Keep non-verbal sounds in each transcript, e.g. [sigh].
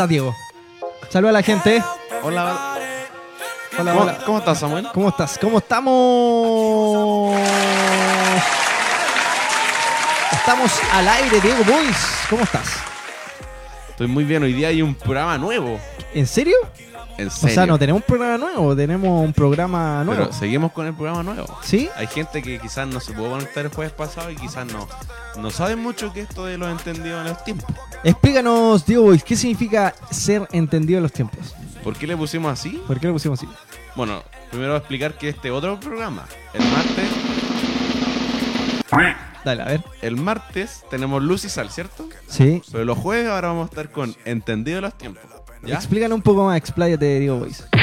hola, hola. ¿Cómo estás, Diego? Saluda a la gente. Hola, Hola, ¿Cómo, hola. cómo estás, Samuel? ¿Cómo estás? ¿Cómo estamos? Estamos al aire, Diego Boys. ¿Cómo estás? Estoy muy bien. Hoy día hay un programa nuevo. ¿En serio? En O sea, no tenemos un programa nuevo, tenemos un programa nuevo. Pero seguimos con el programa nuevo. ¿Sí? Hay gente que quizás no se pudo conectar el jueves pasado y quizás no, no sabe mucho que esto de los entendidos en los tiempos. Explícanos, Diego Boys, ¿qué significa ser entendido en los tiempos? ¿Por qué le pusimos así? ¿Por qué lo pusimos así? Bueno, primero voy a explicar que este otro programa, el martes, Dale, a ver. el martes tenemos luz y sal, ¿cierto? Sí. Pero los jueves ahora vamos a estar con entendido en los tiempos. ¿Ya? Un poco más, expláyate, Diego Boys. [laughs]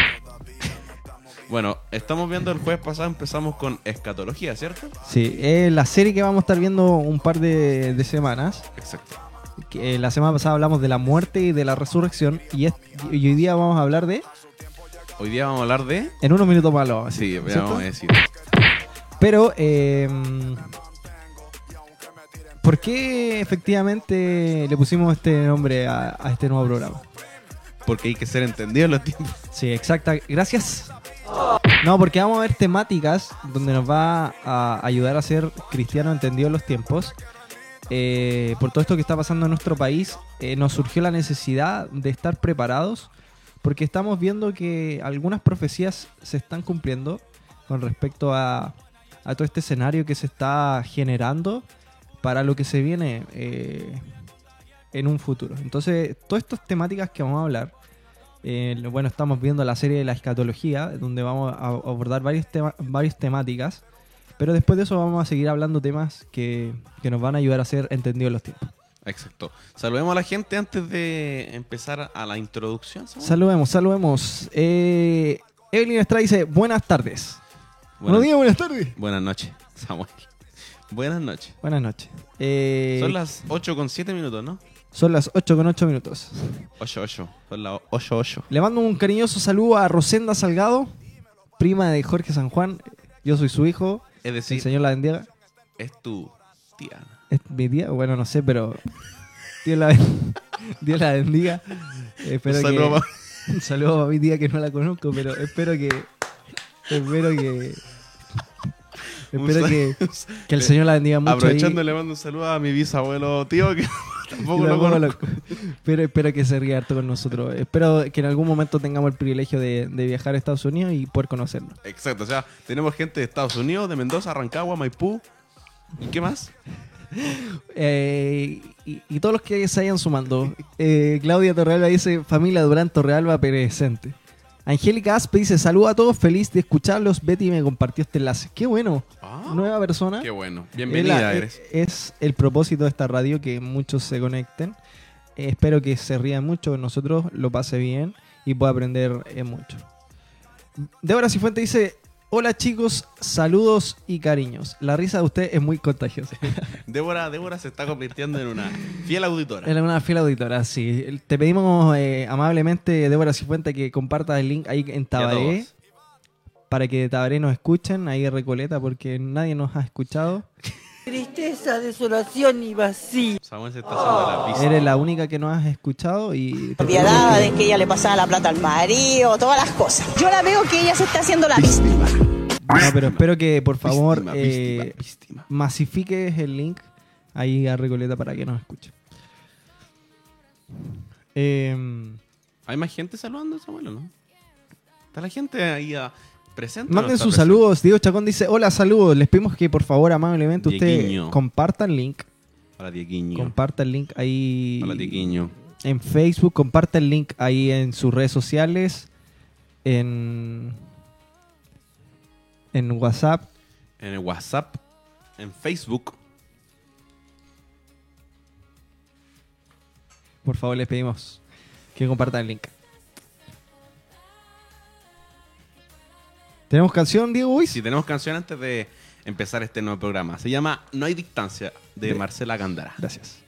Bueno, estamos viendo el jueves pasado, empezamos con escatología, ¿cierto? Sí, es la serie que vamos a estar viendo un par de, de semanas. Exacto. Que, eh, la semana pasada hablamos de la muerte y de la resurrección. Y, es- y hoy día vamos a hablar de. Hoy día vamos a hablar de... En unos minutos más lo vamos a Sí, vamos a decir. Pero, eh, ¿por qué efectivamente le pusimos este nombre a, a este nuevo programa? Porque hay que ser entendido en los tiempos. Sí, exacta. Gracias. No, porque vamos a ver temáticas donde nos va a ayudar a ser cristiano entendido en los tiempos. Eh, por todo esto que está pasando en nuestro país, eh, nos surgió la necesidad de estar preparados porque estamos viendo que algunas profecías se están cumpliendo con respecto a, todo este escenario que se está generando para lo que se viene eh, en un futuro. Entonces, todas estas temáticas que vamos a hablar, eh, bueno, estamos viendo la serie de la escatología, donde vamos a abordar varios tema- varias temáticas, pero después de eso vamos a seguir hablando temas que, que nos van a ayudar a ser entendidos los tiempos. Exacto. Saludemos a la gente antes de empezar a la introducción. Samuel. Saludemos, saludemos. Eh, Evelyn Estrada dice, buenas tardes. Buenos días, buenas tardes. Buenas noches, Samuel. Buenas noches. Buenas noches. Eh, Son las 8 con 7 minutos, ¿no? Son las 8 con 8 minutos. 8, 8. Son las 8, 8. Le mando un cariñoso saludo a Rosenda Salgado, prima de Jorge San Juan. Yo soy su hijo. Es El decir, señor la bendiga. es tu tía. ¿Es mi tía? Bueno, no sé, pero. Dios la, ben- [laughs] Dios la bendiga. Espero Un saludo, que, un saludo a mi tía que no la conozco, pero espero que. Espero que. Espero que, que el Señor la bendiga mucho. Aprovechando, le mando un saludo a mi bisabuelo tío, que [laughs] tampoco lo conozco. Pero espero que se ría harto con nosotros. Espero que en algún momento tengamos el privilegio de, de viajar a Estados Unidos y poder conocerlo. Exacto, o sea, tenemos gente de Estados Unidos, de Mendoza, Rancagua, Maipú. ¿Y qué más? [laughs] Eh, y, y todos los que se vayan sumando. Eh, Claudia Torrealba dice: Familia Durán Torrealba presente. Angélica Aspe dice: Saludos a todos, feliz de escucharlos. Betty me compartió este enlace. Qué bueno. Ah, Nueva persona. qué bueno. Es Bienvenida la- eres. Es el propósito de esta radio que muchos se conecten. Eh, espero que se rían mucho con nosotros, lo pase bien y pueda aprender eh, mucho. Débora Cifuente dice: Hola chicos, saludos y cariños. La risa de usted es muy contagiosa. [laughs] Débora, Débora se está convirtiendo en una fiel auditora. Es una fiel auditora, sí. Te pedimos eh, amablemente, Débora Cifuente, que compartas el link ahí en Tabaré para que de Tabaré nos escuchen, ahí en Recoleta, porque nadie nos ha escuchado. [laughs] Tristeza, desolación y vacío. Samuel se está haciendo la pista. Eres la única que nos has escuchado y... pedimos de que ella le pasaba la plata al marido, todas las cosas. Yo la veo que ella se está haciendo la víctima. No, pero espero que por favor Víctima, eh, víctima, masifiques el link ahí a Recoleta para que nos escuchen. Eh, ¿Hay más gente saludando a Samuel o no? Está la gente ahí a, Manden sus presente? saludos. Diego Chacón dice, hola, saludos. Les pedimos que por favor amablemente usted Dieguiño. comparta el link. Hola, Dieguiño. Comparta el link ahí Hola, Dieguiño. en Facebook. Comparta el link ahí en sus redes sociales. En, en WhatsApp. En el WhatsApp, en Facebook. Por favor, les pedimos que compartan el link. ¿Tenemos canción, Diego Uy? Si tenemos canción antes de empezar este nuevo programa. Se llama No hay distancia, de De- Marcela Gándara. Gracias.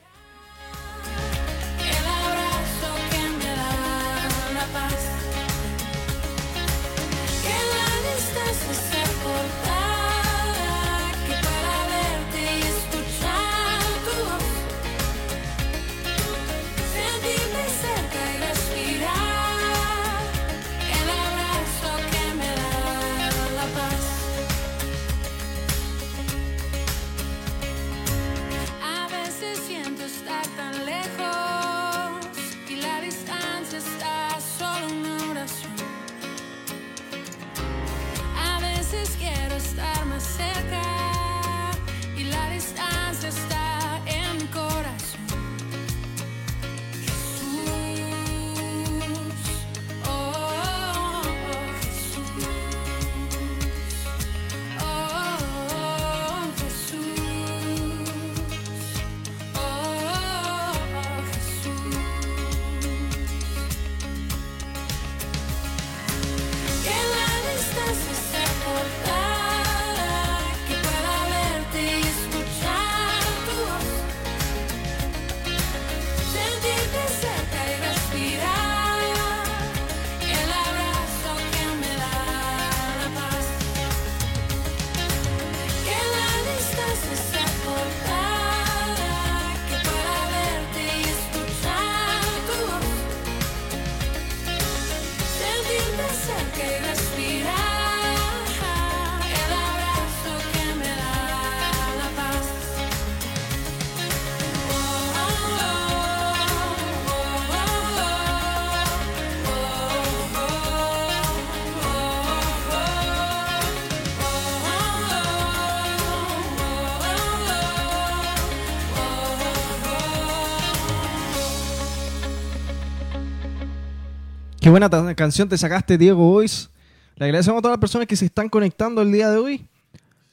Qué buena canción te sacaste, Diego Boys. Le agradecemos a todas las personas que se están conectando el día de hoy.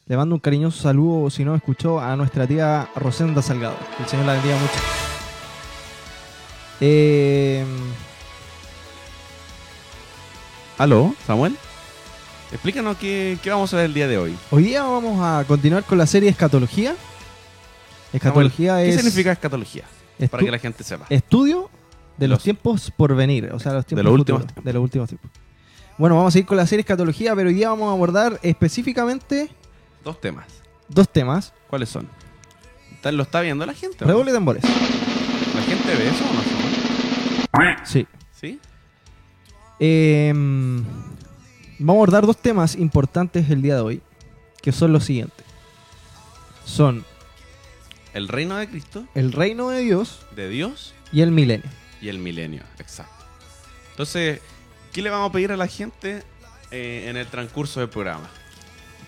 Le mando un cariñoso saludo, si no escuchó, a nuestra tía Rosenda Salgado. Que el Señor la bendiga mucho. Eh, ¿Aló, Samuel? Explícanos qué, qué vamos a ver el día de hoy. hoy día vamos a continuar con la serie Escatología. Escatología Samuel, ¿Qué es significa escatología? para que la gente sepa. Estudio de los, Los- tiempos por venir, o sea, los tiempos los últimos futuros, de los últimos tiempos. Bueno, vamos a ir con la serie escatología, pero hoy día vamos a abordar específicamente Dos temas. dos temas. ¿Cuáles son? ¿Está- ¿Lo está viendo la gente? Redoble de tambores. ¿La gente ve eso o no? Sí. ¿Sí? Eh, vamos a abordar dos temas importantes el día de hoy, que son los siguientes. Son El reino de Cristo, el reino de Dios de Dios y el milenio. Y el milenio. Exacto. Entonces, ¿qué le vamos a pedir a la gente eh, en el transcurso del programa?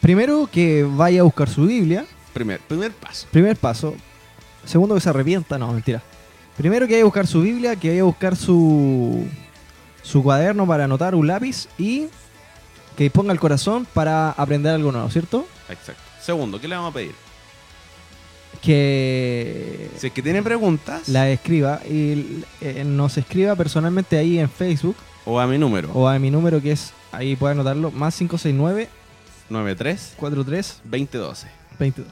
Primero que vaya a buscar su Biblia, Primer, primer paso. primer paso. Segundo que se arrepienta, no, mentira. Primero que vaya a buscar su Biblia, que vaya a buscar su, su cuaderno para anotar un lápiz y que ponga el corazón para aprender algo nuevo, ¿cierto? Exacto. Segundo, ¿qué le vamos a pedir? Que Si es que tiene preguntas, la escriba y eh, nos escriba personalmente ahí en Facebook o a mi número, o a mi número que es, ahí puede anotarlo, más 569 93 43 2012. 22.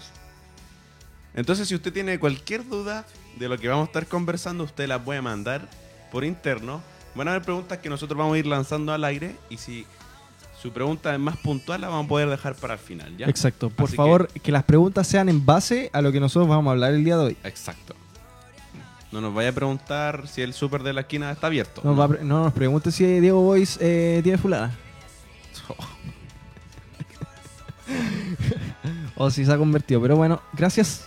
Entonces, si usted tiene cualquier duda de lo que vamos a estar conversando, usted la puede mandar por interno. Van a haber preguntas que nosotros vamos a ir lanzando al aire y si su pregunta es más puntual, la vamos a poder dejar para el final, ¿ya? Exacto. Por Así favor, que... las preguntas sean en base a lo que nosotros vamos a hablar el día de hoy. Exacto. No nos vaya a preguntar si el súper de la esquina está abierto. No, nos pregunte si Diego Boys eh, tiene fulana. [laughs] o si se ha convertido. Pero bueno, gracias.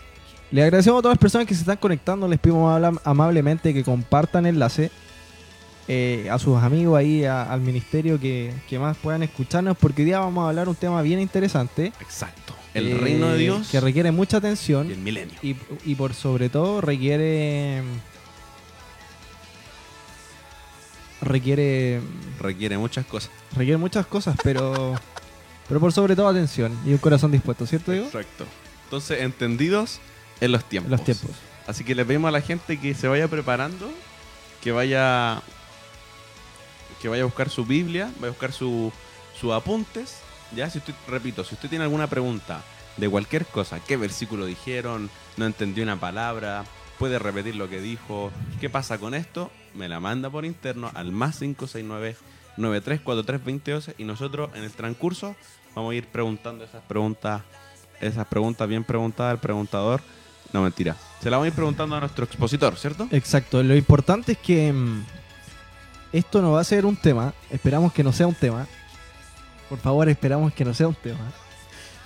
Le agradecemos a todas las personas que se están conectando. Les pedimos amablemente que compartan el enlace eh, a sus amigos ahí, a- al ministerio, que, que más puedan escucharnos. Porque hoy día vamos a hablar un tema bien interesante. Exacto. El eh, reino de Dios Que requiere mucha y atención. el milenio. Y, y por sobre todo requiere. Requiere. Requiere muchas cosas. Requiere muchas cosas, pero. pero por sobre todo atención y un corazón dispuesto, ¿cierto, Diego? Exacto. Entonces, entendidos en los tiempos. Los tiempos. Así que le pedimos a la gente que se vaya preparando, que vaya que vaya a buscar su Biblia, vaya a buscar su- sus apuntes. Ya, si usted, repito, si usted tiene alguna pregunta de cualquier cosa, qué versículo dijeron, no entendió una palabra, puede repetir lo que dijo, qué pasa con esto, me la manda por interno al más 569 9343 y nosotros en el transcurso vamos a ir preguntando esas preguntas, esas preguntas bien preguntadas al preguntador. No, mentira. Se la vamos a ir preguntando a nuestro expositor, ¿cierto? Exacto. Lo importante es que mm, esto no va a ser un tema. Esperamos que no sea un tema. Por favor, esperamos que no sea un tema.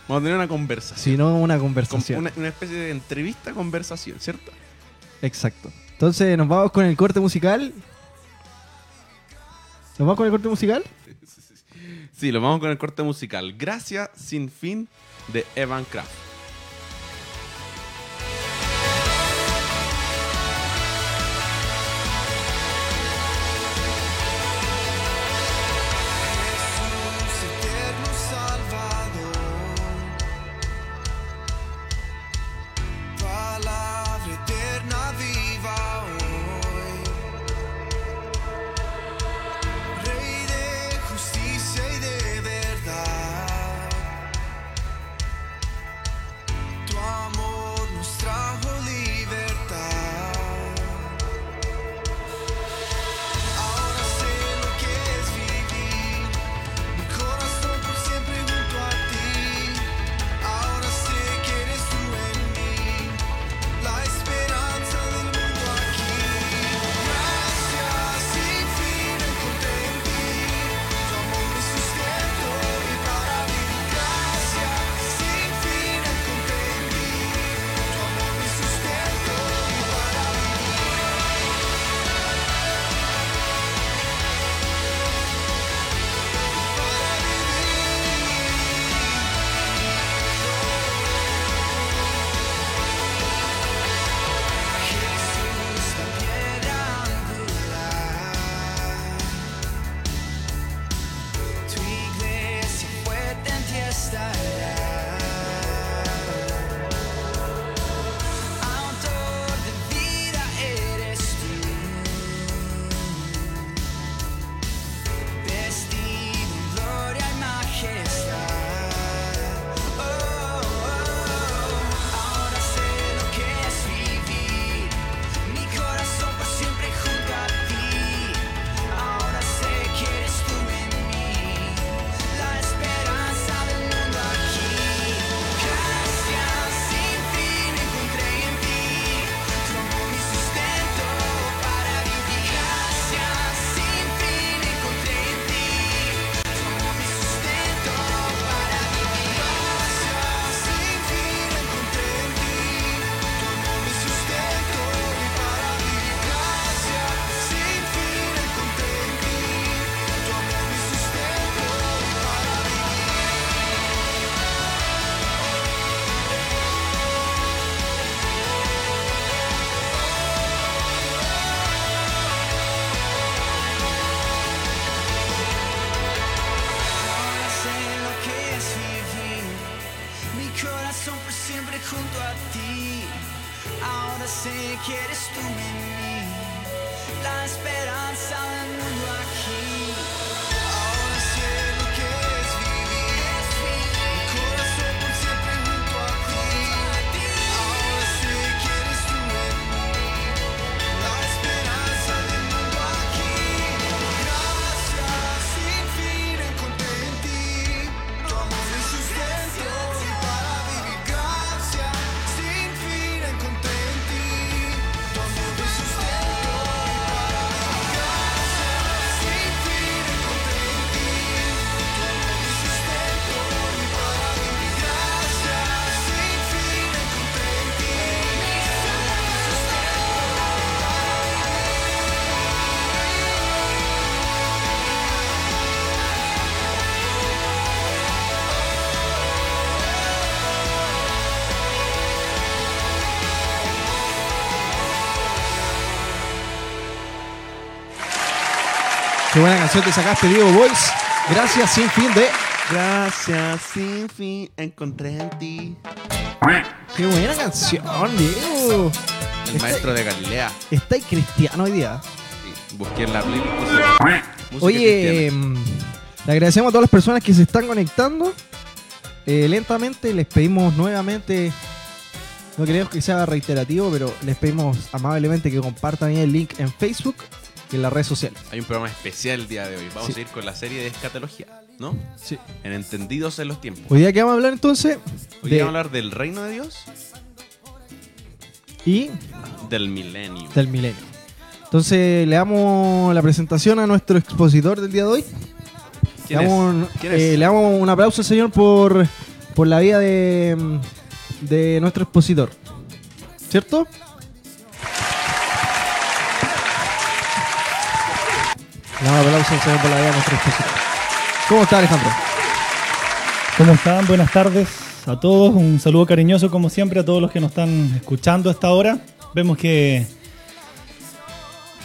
Vamos a tener una conversación. Sino una Con- conversación. Una, una especie de entrevista conversación, ¿cierto? Exacto. Entonces, nos vamos con el corte musical. ¿Nos vamos con el corte musical? Sí, lo vamos con el corte musical. Gracias sin fin de Evan Kraft. corazón por siempre junto a ti. Ahora sé que eres tú en mí, la esperanza del mundo aquí. Canción te sacaste, Diego Boys. Gracias, sin fin de. Gracias, sin fin, encontré en ti. Qué buena canción, Diego. El maestro de Galilea. Está ahí cristiano hoy día. Sí, busqué en la playlist. puse música Oye, cristiana. mm, le agradecemos a todas las personas que se están conectando. Eh, lentamente les pedimos nuevamente, no queremos que sea reiterativo, pero les pedimos amablemente que compartan ahí el link en Facebook en las redes sociales. hay un programa especial el día de hoy. Vamos Sí. a ir con la serie de escatología, ¿no? Sí. En Entendidos en los tiempos. Hoy día que vamos a hablar entonces Hoy de- vamos a hablar del reino de Dios, y del milenio. del milenio. Entonces le damos la presentación a nuestro expositor del día de hoy. ¿Quién le, es? damos, ¿Quién eh, es? le damos un aplauso, señor, por, por la vida de, de nuestro expositor. ¿Cierto? Por la nuestro expositor. ¿Cómo está, Alejandro? ¿Cómo están? Buenas tardes a todos. Un saludo cariñoso, como siempre, a todos los que nos están escuchando a esta hora. Vemos que,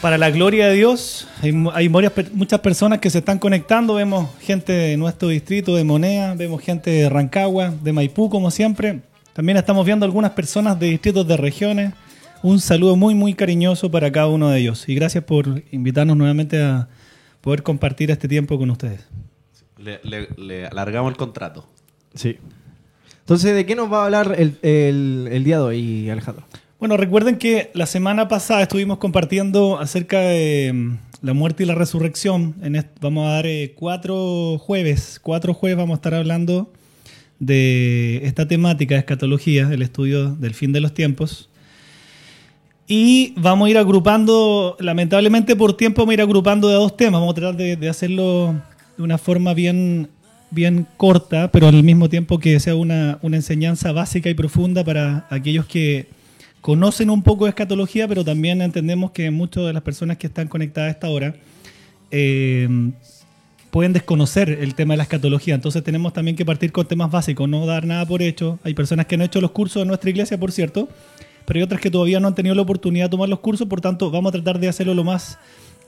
para la gloria de Dios, hay, hay muchas personas que se están conectando. Vemos gente de nuestro distrito de Monea, vemos gente de Rancagua, de Maipú, como siempre. También estamos viendo algunas personas de distritos de regiones. Un saludo muy, muy cariñoso para cada uno de ellos. Y gracias por invitarnos nuevamente a poder compartir este tiempo con ustedes. Le, le- le alargamos el contrato. Sí. Entonces, ¿de qué nos va a hablar el, el- el día de hoy, Alejandro? Bueno, recuerden que la semana pasada estuvimos compartiendo acerca de mm, la muerte y la resurrección. En vamos a dar eh, cuatro jueves, cuatro jueves vamos a estar hablando de esta temática de escatología, el estudio del fin de los tiempos. Y vamos a ir agrupando, lamentablemente por tiempo vamos a ir agrupando de dos temas. Vamos a tratar de, hacerlo de una forma bien, bien corta, pero al mismo tiempo que sea una, una enseñanza básica y profunda para aquellos que conocen un poco de escatología, pero también entendemos que muchas de las personas que están conectadas a esta hora eh, pueden desconocer el tema de la escatología. Entonces tenemos también que partir con temas básicos, no dar nada por hecho. Hay personas que han hecho los cursos de nuestra iglesia, por cierto, pero hay otras que todavía no han tenido la oportunidad de tomar los cursos, por tanto vamos a tratar de hacerlo lo más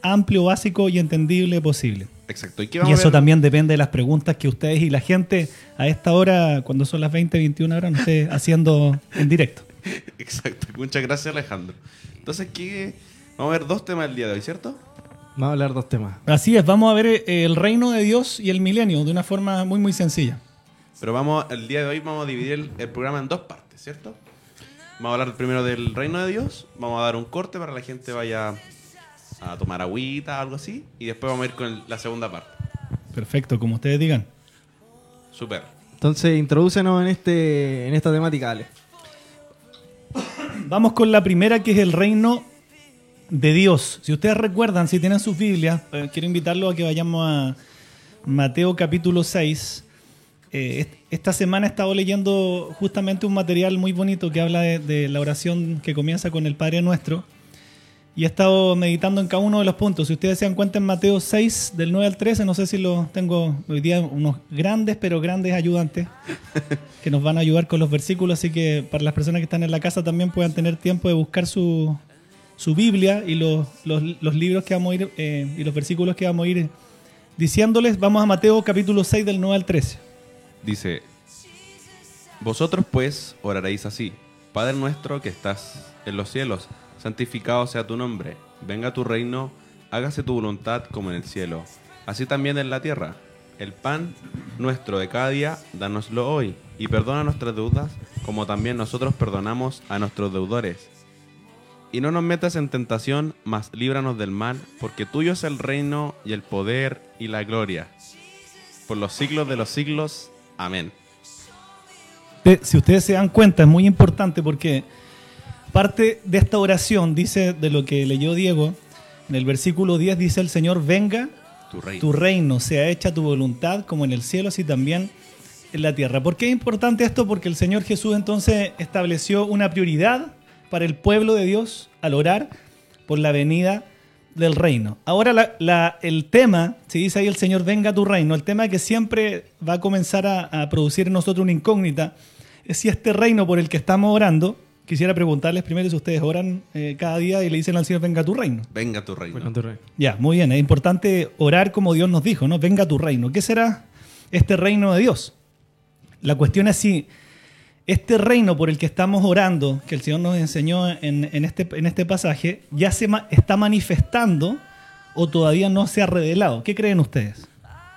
amplio, básico y entendible posible. Exacto. ¿Y qué Y vamos a eso ver? también depende de las preguntas que ustedes y la gente a esta hora, cuando son las 20, 21 horas, nos [laughs] esté haciendo en directo. Exacto. Muchas gracias, Alejandro. Entonces, ¿qué? Vamos a ver dos temas el día de hoy, ¿cierto? Vamos a hablar dos temas. Así es, vamos a ver eh, el reino de Dios y el milenio de una forma muy, muy sencilla. Pero vamos, el día de hoy vamos a dividir el, el programa en dos partes, ¿cierto? Vamos a hablar primero del reino de Dios, vamos a dar un corte para que la gente vaya a tomar agüita, algo así, y después vamos a ir con el- la segunda parte. Perfecto, como ustedes digan. Super. Entonces, introdúcenos en, este, en esta temática, Ale. [coughs] Vamos con la primera que es el reino de Dios. Si ustedes recuerdan, si tienen sus Biblias, eh, quiero invitarlos a que vayamos a Mateo capítulo 6. Eh, est- esta semana he estado leyendo justamente un material muy bonito que habla de, de la oración que comienza con el Padre Nuestro. Y he estado meditando en cada uno de los puntos. Si ustedes se dan cuenta en Mateo 6, del 9 al 13, no sé si lo tengo hoy día, unos grandes, pero grandes ayudantes [laughs] que nos van a ayudar con los versículos. Así que para las personas que están en la casa también puedan tener tiempo de buscar su, su Biblia y los, los- los libros que vamos a ir eh, y los versículos que vamos a ir diciéndoles. Vamos a Mateo capítulo 6, del 9 al 13. Dice, Vosotros pues oraréis así. Padre nuestro que estás en los cielos, santificado sea tu nombre. Venga tu reino, hágase tu voluntad como en el cielo, así también en la tierra. El pan nuestro de cada día, dánoslo hoy, y perdona nuestras deudas, como también nosotros perdonamos a nuestros deudores. Y no nos metas en tentación, mas líbranos del mal, porque tuyo es el reino y el poder y la gloria. Por los siglos de los siglos. Amén. Si ustedes se dan cuenta, es muy importante porque parte de esta oración dice de lo que leyó Diego, en el versículo 10 dice el Señor, venga Tu reino. tu reino, sea hecha tu voluntad como en el cielo, así también en la tierra. ¿Por qué es importante esto? Porque el Señor Jesús entonces estableció una prioridad para el pueblo de Dios al orar por la venida del reino. Ahora la- la- el tema, si dice ahí el Señor, venga tu reino, el tema que siempre va a comenzar a, a producir en nosotros una incógnita es si este reino por el que estamos orando, quisiera preguntarles primero si ustedes oran eh, cada día y le dicen al Señor, venga tu reino. Venga tu reino. Con tu rey. Ya, muy bien. Es importante orar como Dios nos dijo, ¿no? Venga tu reino. ¿Qué será este reino de Dios? La cuestión es si este reino por el que estamos orando, que el Señor nos enseñó en, en este, en este pasaje, ya se ma- está manifestando o todavía no se ha revelado. ¿Qué creen ustedes?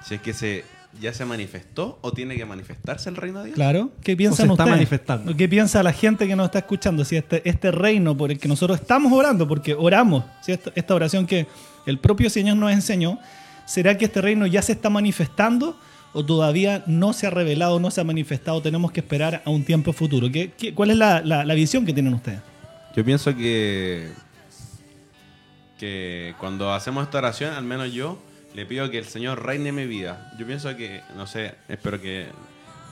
Si es que se ya se manifestó o tiene que manifestarse el reino de Dios. Claro. ¿Qué piensan se está ustedes? manifestando. ¿Qué piensa la gente que nos está escuchando? Si este, este reino por el que nosotros estamos orando, porque oramos, ¿sí? esta, esta oración que el propio Señor nos enseñó, ¿será que este reino ya se está manifestando o todavía no se ha revelado, no se ha manifestado? Tenemos que esperar a un tiempo futuro. ¿Qué, qué- cuál es la, la- la visión que tienen ustedes? Yo pienso que que cuando hacemos esta oración, al menos yo le pido que el Señor reine mi vida. Yo pienso que, no sé, espero que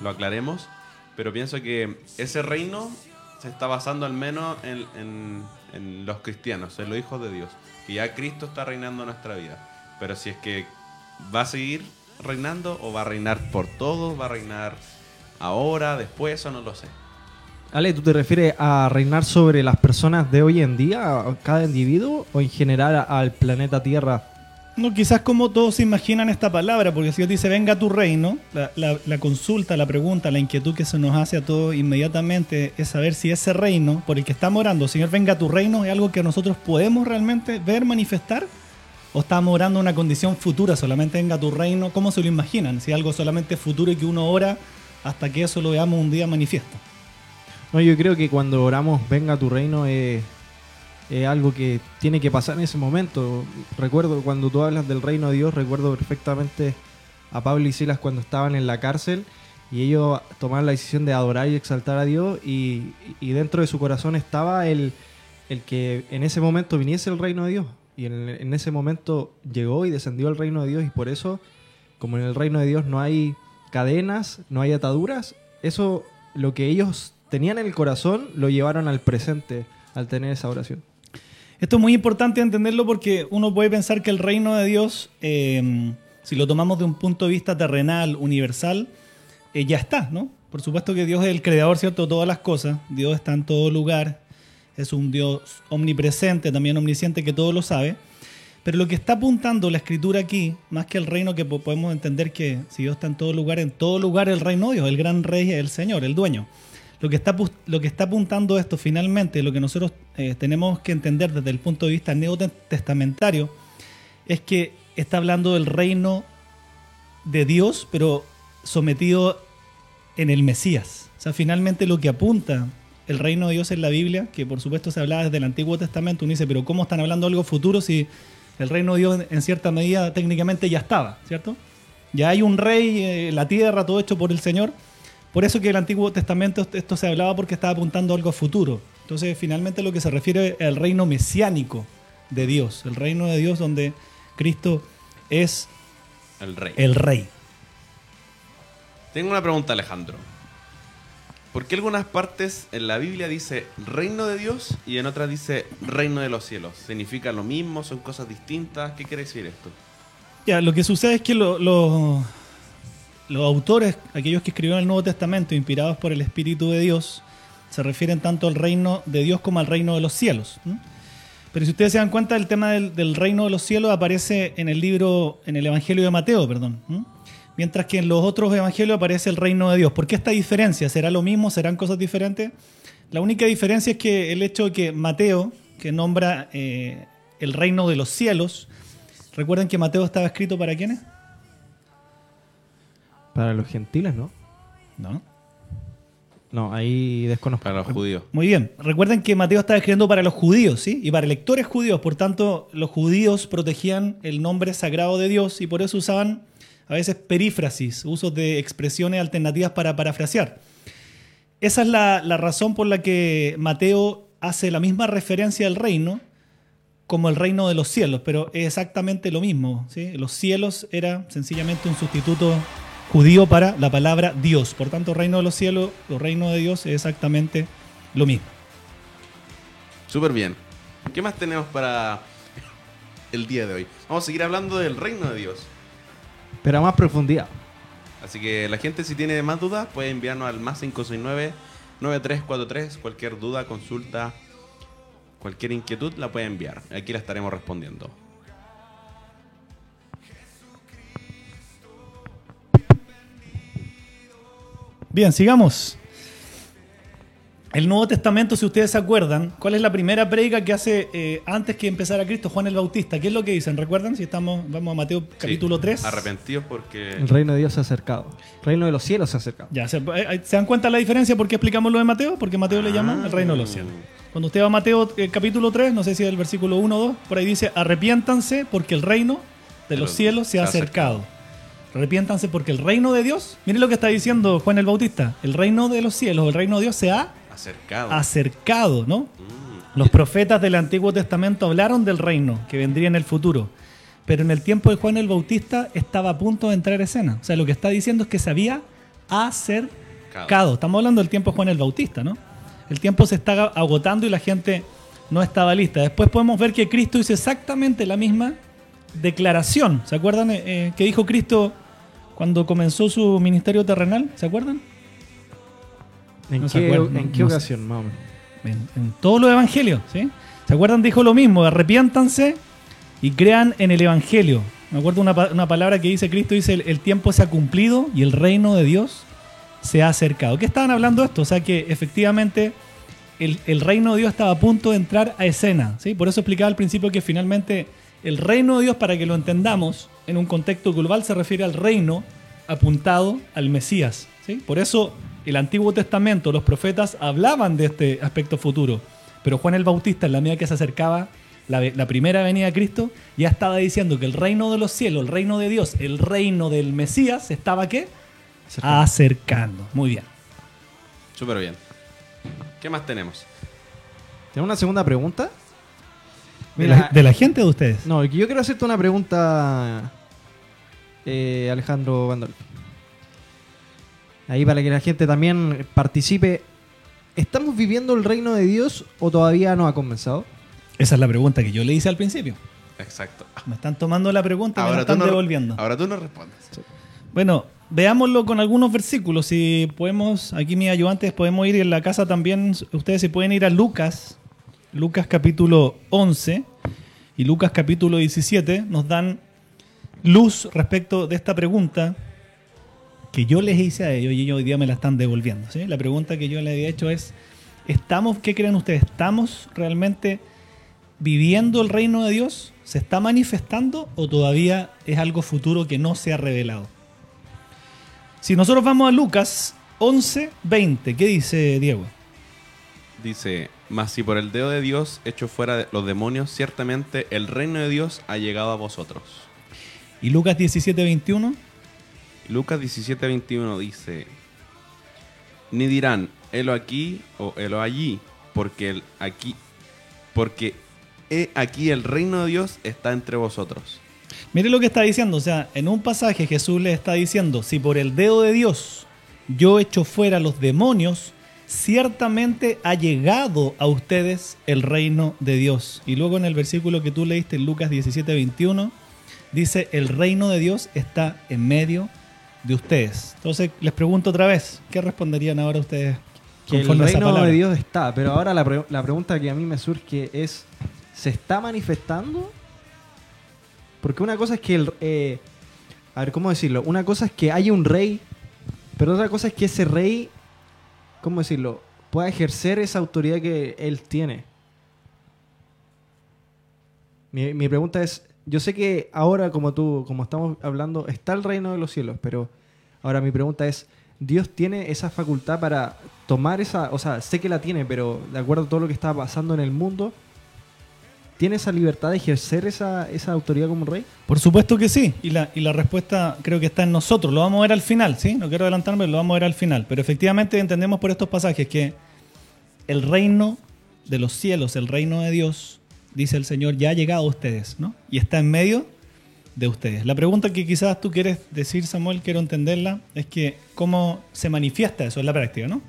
lo aclaremos, pero pienso que ese reino se está basando al menos en, en- en los cristianos, en los hijos de Dios, que ya Cristo está reinando nuestra vida. Pero si es que va a seguir reinando o va a reinar por todos, va a reinar ahora, después, eso no lo sé. Ale, ¿tú te refieres a reinar sobre las personas de hoy en día, a cada individuo, o en general a- al planeta Tierra? No, quizás como todos se imaginan esta palabra, porque si Dios dice venga tu reino, la, la- la consulta, la pregunta, la inquietud que se nos hace a todos inmediatamente es saber si ese reino por el que estamos orando, Señor, venga tu reino, es algo que nosotros podemos realmente ver, manifestar, o estamos orando una condición futura, solamente venga tu reino, ¿cómo se lo imaginan? Si algo solamente futuro y que uno ora hasta que eso lo veamos un día manifiesto. No, yo creo que cuando oramos venga tu reino es, es algo que tiene que pasar en ese momento. Recuerdo cuando tú hablas del reino de Dios, recuerdo perfectamente a Pablo y Silas cuando estaban en la cárcel y ellos tomaron la decisión de adorar y exaltar a Dios y, y dentro de su corazón estaba el, el que en ese momento viniese el reino de Dios. Y en, ese momento llegó y descendió el reino de Dios y por eso, como en el reino de Dios no hay cadenas, no hay ataduras, eso lo que ellos tenían en el corazón lo llevaron al presente al tener esa oración. Esto es muy importante entenderlo porque uno puede pensar que el reino de Dios, eh, si lo tomamos de un punto de vista terrenal, universal, eh, ya está, ¿no? Por supuesto que Dios es el creador, ¿cierto?, de todas las cosas. Dios está en todo lugar. Es un Dios omnipresente, también omnisciente, que todo lo sabe. Pero lo que está apuntando la escritura aquí, más que el reino, que po- podemos entender que si Dios está en todo lugar, en todo lugar el reino de Dios, el gran rey es el Señor, el dueño. Lo que está, lo que está apuntando esto finalmente, lo que nosotros eh, tenemos que entender desde el punto de vista neotestamentario, es que está hablando del reino de Dios, pero sometido en el Mesías. O sea, finalmente lo que apunta el reino de Dios en la Biblia, que por supuesto se hablaba desde el Antiguo Testamento, uno dice, pero ¿cómo están hablando algo futuro si el reino de Dios en cierta medida técnicamente ya estaba, ¿cierto? Ya hay un rey, eh, la tierra, todo hecho por el Señor. Por eso que el Antiguo Testamento esto se hablaba porque estaba apuntando a algo futuro. Entonces, finalmente lo que se refiere al reino mesiánico de Dios, el reino de Dios donde Cristo es El rey. el rey. Tengo una pregunta, Alejandro. ¿Por qué algunas partes en la Biblia dice reino de Dios y en otras dice reino de los cielos? ¿Significa lo mismo? ¿Son cosas distintas? ¿Qué quiere decir esto? Ya, lo que sucede es que lo- lo- los autores, aquellos que escribieron el Nuevo Testamento, inspirados por el Espíritu de Dios, se refieren tanto al reino de Dios como al reino de los cielos. Pero si ustedes se dan cuenta, el tema del, del reino de los cielos aparece en el libro, en el Evangelio de Mateo, perdón. Mientras que en los otros evangelios aparece el reino de Dios. ¿Por qué esta diferencia? ¿Será lo mismo? ¿Serán cosas diferentes? La única diferencia es que el hecho de que Mateo, que nombra eh, el reino de los cielos, recuerden que Mateo estaba escrito para quiénes? Para los gentiles, ¿no? No. No, ahí desconozco. Para los judíos. Muy bien. Recuerden que Mateo estaba escribiendo para los judíos, ¿sí? Y para lectores judíos. Por tanto, los judíos protegían el nombre sagrado de Dios y por eso usaban a veces perífrasis, usos de expresiones alternativas para parafrasear. Esa es la, razón por la que Mateo hace la misma referencia al reino como el reino de los cielos, pero es exactamente lo mismo. Los cielos era sencillamente un sustituto judío para la palabra Dios. Por tanto, reino de los cielos o reino de Dios es exactamente lo mismo. Súper bien. ¿Qué más tenemos para el día de hoy? Vamos a seguir hablando del reino de Dios. Pero a más profundidad. Así que la gente si tiene más dudas puede enviarnos al más 569 9343 cualquier duda, consulta, cualquier inquietud la puede enviar. Aquí la estaremos respondiendo. Bien, sigamos. El Nuevo Testamento, si ustedes se acuerdan, ¿cuál es la primera predica que hace eh, antes que empezara Cristo Juan el Bautista? ¿Qué es lo que dicen? ¿Recuerdan? Si estamos, vamos a Mateo capítulo Sí, 3. Arrepentidos porque El reino de Dios se ha acercado. El reino de los cielos se ha acercado. Ya, ¿se, eh, ¿se dan cuenta la diferencia por qué explicamos lo de Mateo? Porque Mateo le llama el reino de los cielos. Cuando usted va a Mateo eh, capítulo 3, no sé si es el versículo 1 o 2, por ahí dice, arrepiéntanse porque el reino de los cielos se ha se ha acercado. Arrepiéntanse porque el reino de Dios, miren lo que está diciendo Juan el Bautista, el reino de los cielos, el reino de Dios se ha acercado. acercado, ¿no? Mm. Los profetas del Antiguo Testamento hablaron del reino que vendría en el futuro. Pero en el tiempo de Juan el Bautista estaba a punto de entrar a escena. O sea, lo que está diciendo es que se había acercado. Estamos hablando del tiempo de Juan el Bautista, ¿no? El tiempo se está agotando y la gente no estaba lista. Después podemos ver que Cristo hizo exactamente la misma declaración. ¿Se acuerdan eh, eh, que dijo Cristo cuando comenzó su ministerio terrenal? ¿Se acuerdan? ¿En No qué, acuerdan, en qué no ocasión, más en, en todos los evangelios, ¿sí? ¿Se acuerdan? Dijo lo mismo, arrepiéntanse y crean en el evangelio. Me acuerdo una, una palabra que dice Cristo, dice, el, el tiempo se ha cumplido y el reino de Dios se ha acercado. ¿Qué estaban hablando esto? O sea que efectivamente el, el reino de Dios estaba a punto de entrar a escena, ¿sí? Por eso explicaba al principio que finalmente el reino de Dios, para que lo entendamos en un contexto global, se refiere al reino apuntado al Mesías, ¿sí? Por eso el Antiguo Testamento, los profetas hablaban de este aspecto futuro, pero Juan el Bautista, en la medida que se acercaba la, primera venida de Cristo, ya estaba diciendo que el reino de los cielos, el reino de Dios, el reino del Mesías, estaba ¿qué? Acercando. Muy bien. Súper bien. ¿Qué más tenemos? ¿Tengo una segunda pregunta? ¿De la, de la gente o de ustedes? No, yo quiero hacerte una pregunta, eh, Alejandro Vandol. Ahí para que la gente también participe. ¿Estamos viviendo el reino de Dios o todavía no ha comenzado? Esa es la pregunta que yo le hice al principio. Exacto. Me están tomando la pregunta y me la están no, devolviendo. ahora tú no respondes. Bueno, veámoslo con algunos versículos. Si podemos, aquí mis ayudantes podemos ir en la casa también. Ustedes se pueden ir a Lucas, Lucas capítulo 11 y Lucas capítulo 17. Nos dan luz respecto de esta pregunta que yo les hice a ellos y ellos hoy día me la están devolviendo. ¿sí? La pregunta que yo les había hecho es, ¿estamos, qué creen ustedes? ¿Estamos realmente viviendo el reino de Dios? ¿Se está manifestando o todavía es algo futuro que no se ha revelado? Si nosotros vamos a Lucas 11, 20, ¿qué dice Diego? Dice, mas si por el dedo de Dios echo fuera de los demonios, ciertamente el reino de Dios ha llegado a vosotros. Y Lucas 17, 21, Lucas 17, 21 dice, ni dirán, helo aquí o helo allí, porque el aquí, porque he aquí el reino de Dios está entre vosotros. Mire lo que está diciendo, o sea, en un pasaje Jesús le está diciendo, si por el dedo de Dios yo echo fuera los demonios, ciertamente ha llegado a ustedes el reino de Dios. Y luego en el versículo que tú leíste en Lucas 17, 21, dice, el reino de Dios está en medio de ustedes. Entonces les pregunto otra vez, ¿qué responderían ahora ustedes? Que el reino de Dios está, pero ahora la, pre- la pregunta que a mí me surge es, ¿se está manifestando? Porque una cosa es que el, eh, A ver, ¿cómo decirlo? Una cosa es que haya un rey, pero otra cosa es que ese rey, ¿cómo decirlo? Pueda ejercer esa autoridad que él tiene. Mi, mi pregunta es, yo sé que ahora, como tú, como estamos hablando, está el reino de los cielos, pero ahora mi pregunta es, ¿Dios tiene esa facultad para tomar esa, o sea, sé que la tiene, pero de acuerdo a todo lo que está pasando en el mundo, ¿tiene esa libertad de ejercer esa, esa autoridad como rey? Por supuesto que sí, y la, y la respuesta creo que está en nosotros. Lo vamos a ver al final, ¿sí? No quiero adelantarme, lo vamos a ver al final. Pero efectivamente entendemos por estos pasajes que el reino de los cielos, el reino de Dios, dice el Señor, ya ha llegado a ustedes, ¿no? Y está en medio de ustedes. La pregunta que quizás tú quieres decir, Samuel, quiero entenderla, es que cómo se manifiesta eso en la práctica, ¿no?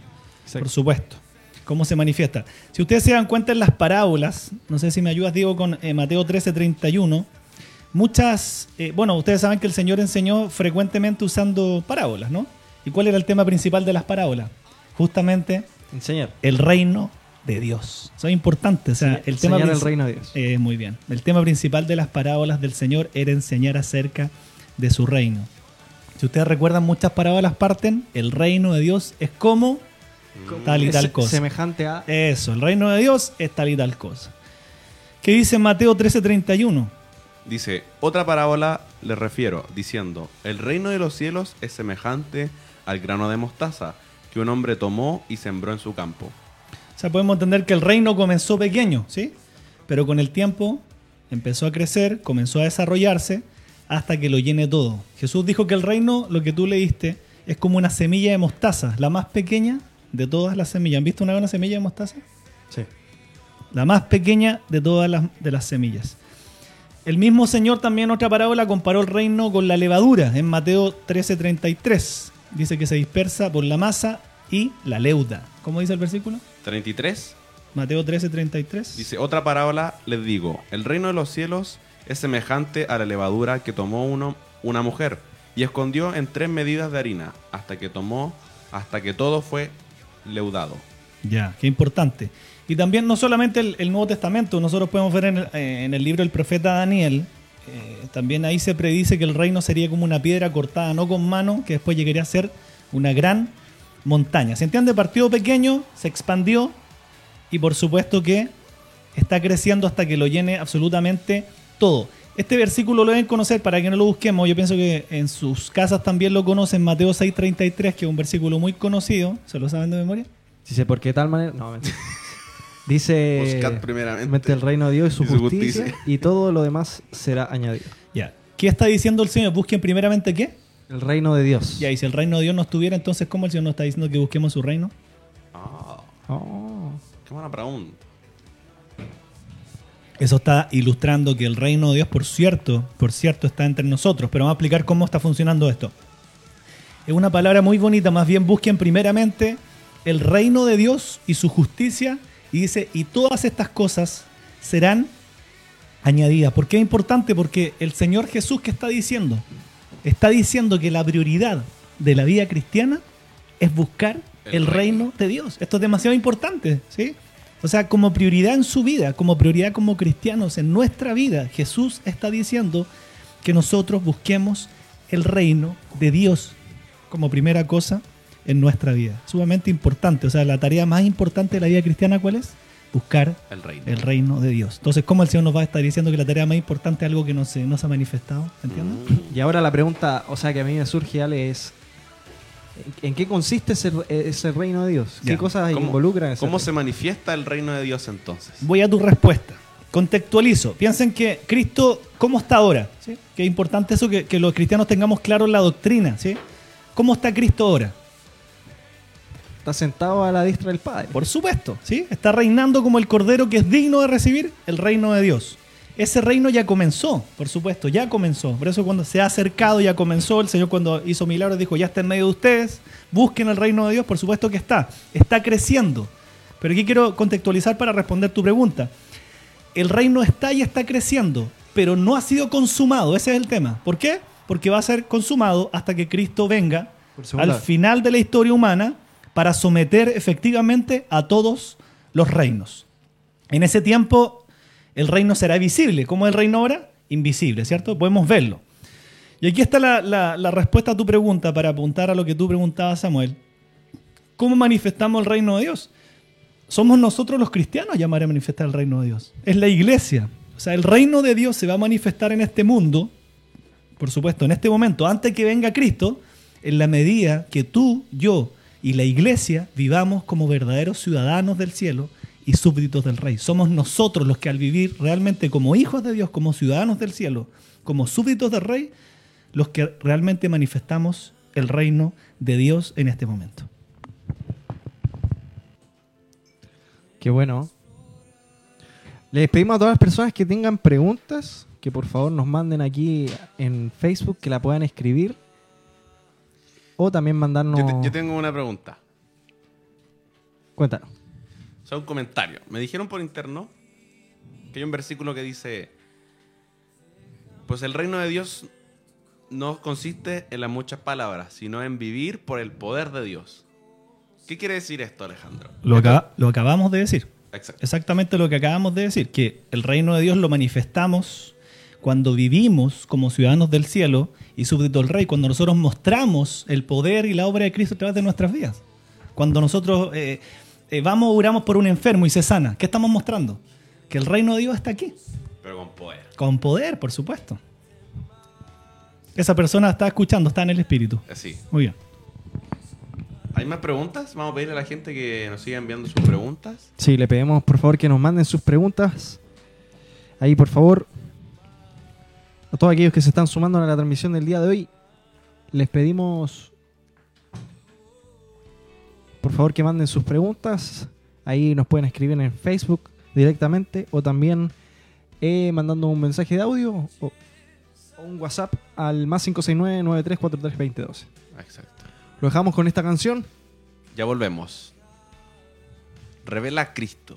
Por supuesto. ¿Cómo se manifiesta? Si ustedes se dan cuenta en las parábolas, no sé si me ayudas, Diego, con eh, Mateo 13, 31, muchas, eh, bueno, ustedes saben que el Señor enseñó frecuentemente usando parábolas, ¿no? ¿Y cuál era el tema principal de las parábolas? Justamente Enseñar. el reino de Dios. Eso es importante. O sea, Sí, el tema enseñar el princi- reino de Dios. Eh, muy bien. El tema principal de las parábolas del Señor era enseñar acerca de su reino. Si ustedes recuerdan, muchas parábolas parten. El reino de Dios es como tal y tal cosa. Semejante a... Eso, el reino de Dios es tal y tal cosa. ¿Qué dice Mateo 13:31? Dice, otra parábola le refiero, diciendo, el reino de los cielos es semejante al grano de mostaza que un hombre tomó y sembró en su campo. O sea, podemos entender que el reino comenzó pequeño, ¿sí? Pero con el tiempo empezó a crecer, comenzó a desarrollarse hasta que lo llene todo. Jesús dijo que el reino, lo que tú leíste, es como una semilla de mostaza, la más pequeña de todas las semillas. ¿Han visto una buena semilla de mostaza? Sí. La más pequeña de todas las, de las semillas. El mismo Señor también en otra parábola comparó el reino con la levadura en Mateo 13:33. Dice que se dispersa por la masa y la leuda. ¿Cómo dice el versículo? 33 Mateo 13:33. dice, otra parábola les digo, el reino de los cielos es semejante a la levadura que tomó uno, una mujer y escondió en tres medidas de harina hasta que tomó, hasta que todo fue leudado. Ya, qué importante. Y también no solamente el, el Nuevo Testamento, nosotros podemos ver en el, eh, en el libro del profeta Daniel, eh, también ahí se predice que el reino sería como una piedra cortada no con mano, que después llegaría a ser una gran montaña. ¿Se entiende? Partido pequeño, se expandió y por supuesto que está creciendo hasta que lo llene absolutamente todo. Este versículo lo deben conocer para que no lo busquemos. Yo pienso que en sus casas también lo conocen. Mateo 6:33, que es un versículo muy conocido. ¿Se lo saben de memoria? Dice, porque de tal manera... No, mentira. [laughs] Dice... Buscad primeramente "Mete el reino de Dios y su, y su justicia, justicia". y todo lo demás será añadido. Ya. ¿Qué está diciendo el Señor? Busquen primeramente qué. El reino de Dios. Ya, y si el reino de Dios no estuviera, entonces ¿cómo el Señor nos está diciendo que busquemos su reino? Ah, Oh. qué buena pregunta. Eso está ilustrando que el reino de Dios, por cierto, por cierto, está entre nosotros. Pero vamos a explicar cómo está funcionando esto. Es una palabra muy bonita, más bien busquen primeramente el reino de Dios y su justicia. Y dice, y todas estas cosas serán añadidas. ¿Por qué es importante? Porque el Señor Jesús que está diciendo, está diciendo que la prioridad de la vida cristiana es buscar el, El reino. reino. de Dios. Esto es demasiado importante, ¿sí? O sea, como prioridad en su vida, como prioridad como cristianos en nuestra vida, Jesús está diciendo que nosotros busquemos el reino de Dios como primera cosa en nuestra vida. Sumamente importante. O sea, la tarea más importante de la vida cristiana, ¿cuál es? Buscar El reino. el reino de Dios. Entonces, ¿cómo el Señor nos va a estar diciendo que la tarea más importante es algo que no se, no se ha manifestado? ¿Entiendes? Mm. Y ahora la pregunta, o sea, que a mí me surge, Ale, es... ¿En en qué consiste ese, ese reino de Dios? ¿Qué Ya. cosas ¿Cómo, involucran ese cómo reino? se manifiesta el reino de Dios entonces? Voy a tu respuesta. Contextualizo. Piensen que Cristo, ¿cómo está ahora? ¿Sí? Que es importante eso, que, que los cristianos tengamos claro la doctrina. ¿sí? ¿Cómo está Cristo ahora? Está sentado a la diestra del Padre. Por supuesto, ¿sí? Está reinando como el cordero que es digno de recibir el reino de Dios. Ese reino ya comenzó, por supuesto, ya comenzó. Por eso cuando se ha acercado ya comenzó. El Señor cuando hizo milagros dijo, ya está en medio de ustedes, busquen el reino de Dios, por supuesto que está. Está creciendo. Pero aquí quiero contextualizar para responder tu pregunta. El reino está y está creciendo, pero no ha sido consumado. Ese es el tema. ¿Por qué? Porque va a ser consumado hasta que Cristo venga al final de la historia humana para someter efectivamente a todos los reinos. En ese tiempo el reino será visible. ¿Cómo es el reino ahora? Invisible, ¿cierto? Podemos verlo. Y aquí está la, respuesta a tu pregunta para apuntar a lo que tú preguntabas, Samuel. ¿Cómo manifestamos el reino de Dios? Somos nosotros los cristianos llamar a manifestar el reino de Dios. Es la iglesia. O sea, el reino de Dios se va a manifestar en este mundo, por supuesto, en este momento, antes que venga Cristo, en la medida que tú, yo y la iglesia vivamos como verdaderos ciudadanos del cielo y súbditos del rey. Somos nosotros los que al vivir realmente como hijos de Dios, como ciudadanos del cielo, como súbditos del rey, los que realmente manifestamos el reino de Dios en este momento. Qué bueno. Les pedimos a todas las personas que tengan preguntas que por favor nos manden aquí en Facebook, que la puedan escribir. O también mandarnos. Yo, te- yo tengo una pregunta. Cuéntanos. O sea, un comentario. Me dijeron por interno que hay un versículo que dice: Pues el reino de Dios no consiste en las muchas palabras, sino en vivir por el poder de Dios. ¿Qué quiere decir esto, Alejandro? Lo, acaba- lo acabamos de decir. Exacto. Exactamente lo que acabamos de decir, que el reino de Dios lo manifestamos cuando vivimos como ciudadanos del cielo y súbditos del rey, cuando nosotros mostramos el poder y la obra de Cristo a través de nuestras vidas. Cuando nosotros eh, eh, vamos, oramos por un enfermo y se sana, ¿qué estamos mostrando? Que el reino de Dios está aquí, Pero con poder. con poder, por supuesto. Esa persona está escuchando, está en el espíritu. Así. Muy bien. ¿Hay más preguntas? Vamos a pedirle a la gente que nos siga enviando sus preguntas. Sí, le pedimos por favor que nos manden sus preguntas. Ahí, por favor, a todos aquellos que se están sumando a la transmisión del día de hoy, les pedimos por favor que manden sus preguntas. Ahí nos pueden escribir en Facebook directamente o también eh, mandando un mensaje de audio o, o un WhatsApp al más 569-9343-2012. Exacto. Lo dejamos con esta canción. Ya volvemos. Revela a Cristo.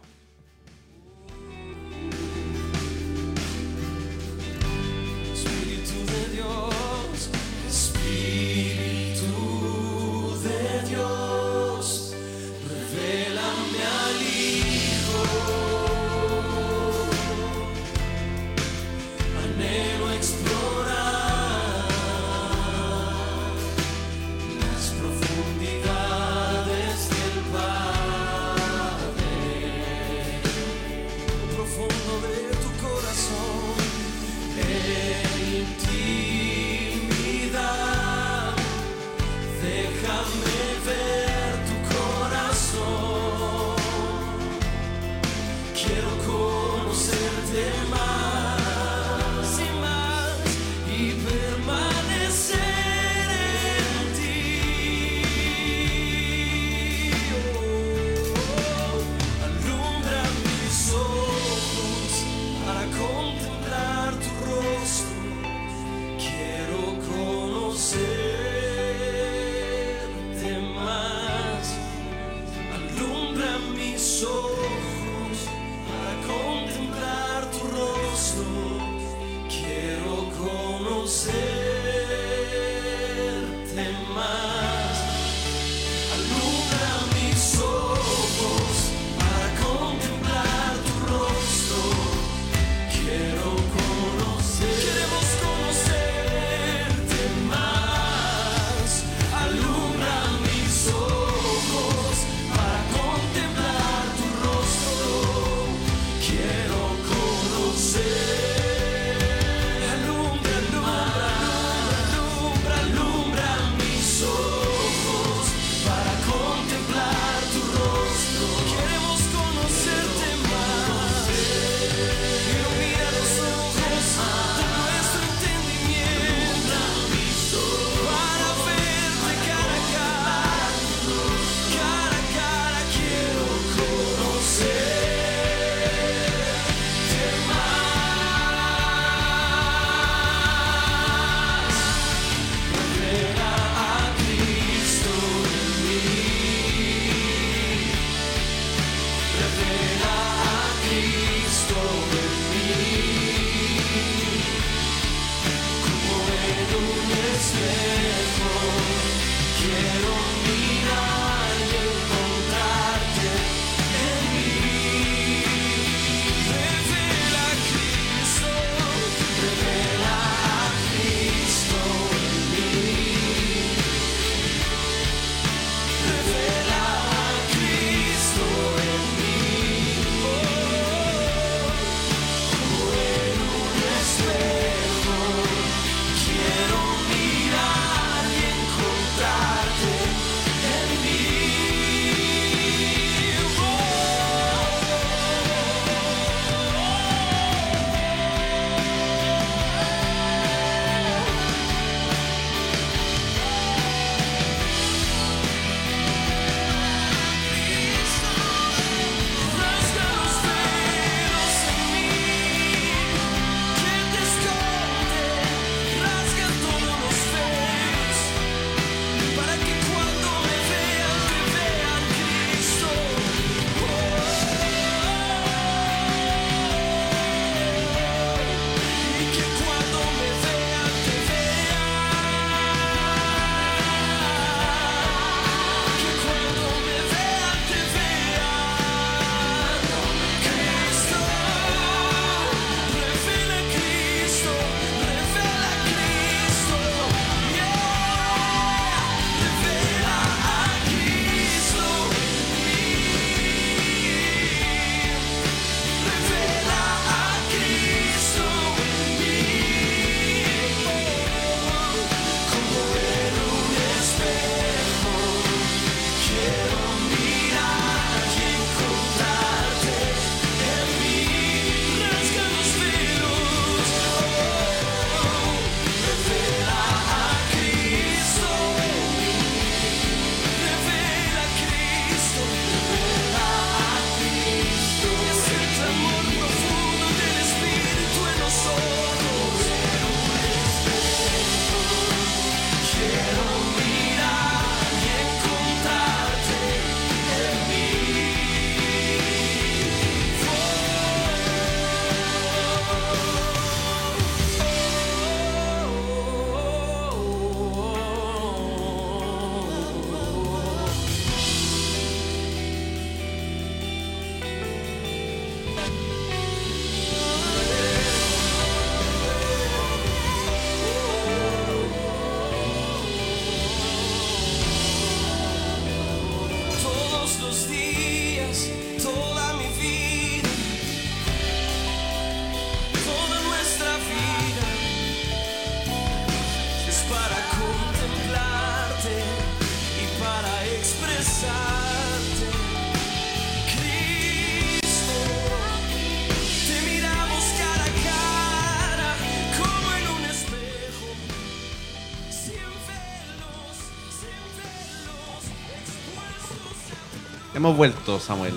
Hemos vuelto, Samuel.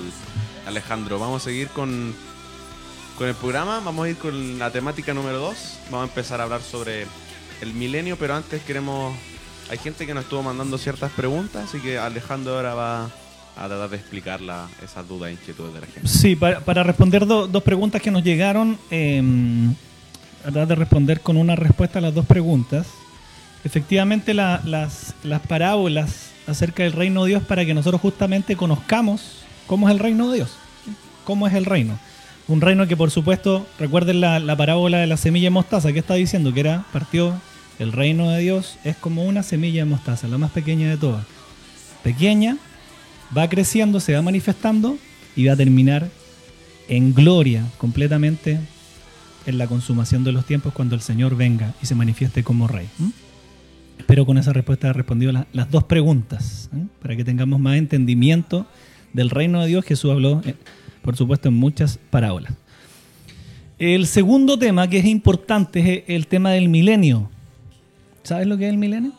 Alejandro, vamos a seguir con, con el programa. Vamos a ir con la temática número 2. Vamos a empezar a hablar sobre el milenio, pero antes queremos... Hay gente que nos estuvo mandando ciertas preguntas, así que Alejandro ahora va a tratar de explicar la- esas dudas e inquietudes de la gente. Sí, para, para responder do- dos preguntas que nos llegaron, eh, tratar de responder con una respuesta a las dos preguntas. Efectivamente, la- las, las parábolas acerca del reino de Dios para que nosotros justamente conozcamos cómo es el reino de Dios. ¿Cómo es el reino? Un reino que, por supuesto, recuerden la, la parábola de la semilla de mostaza que está diciendo que era, partió, el reino de Dios es como una semilla de mostaza, la más pequeña de todas. Pequeña, va creciendo, se va manifestando y va a terminar en gloria completamente en la consumación de los tiempos cuando el Señor venga y se manifieste como rey. ¿m? Espero con esa respuesta haber respondido la- las dos preguntas, ¿eh? para que tengamos más entendimiento del reino de Dios. Jesús habló, eh, por supuesto, en muchas parábolas. El segundo tema que es importante es el tema del milenio. ¿Sabes lo que es el milenio?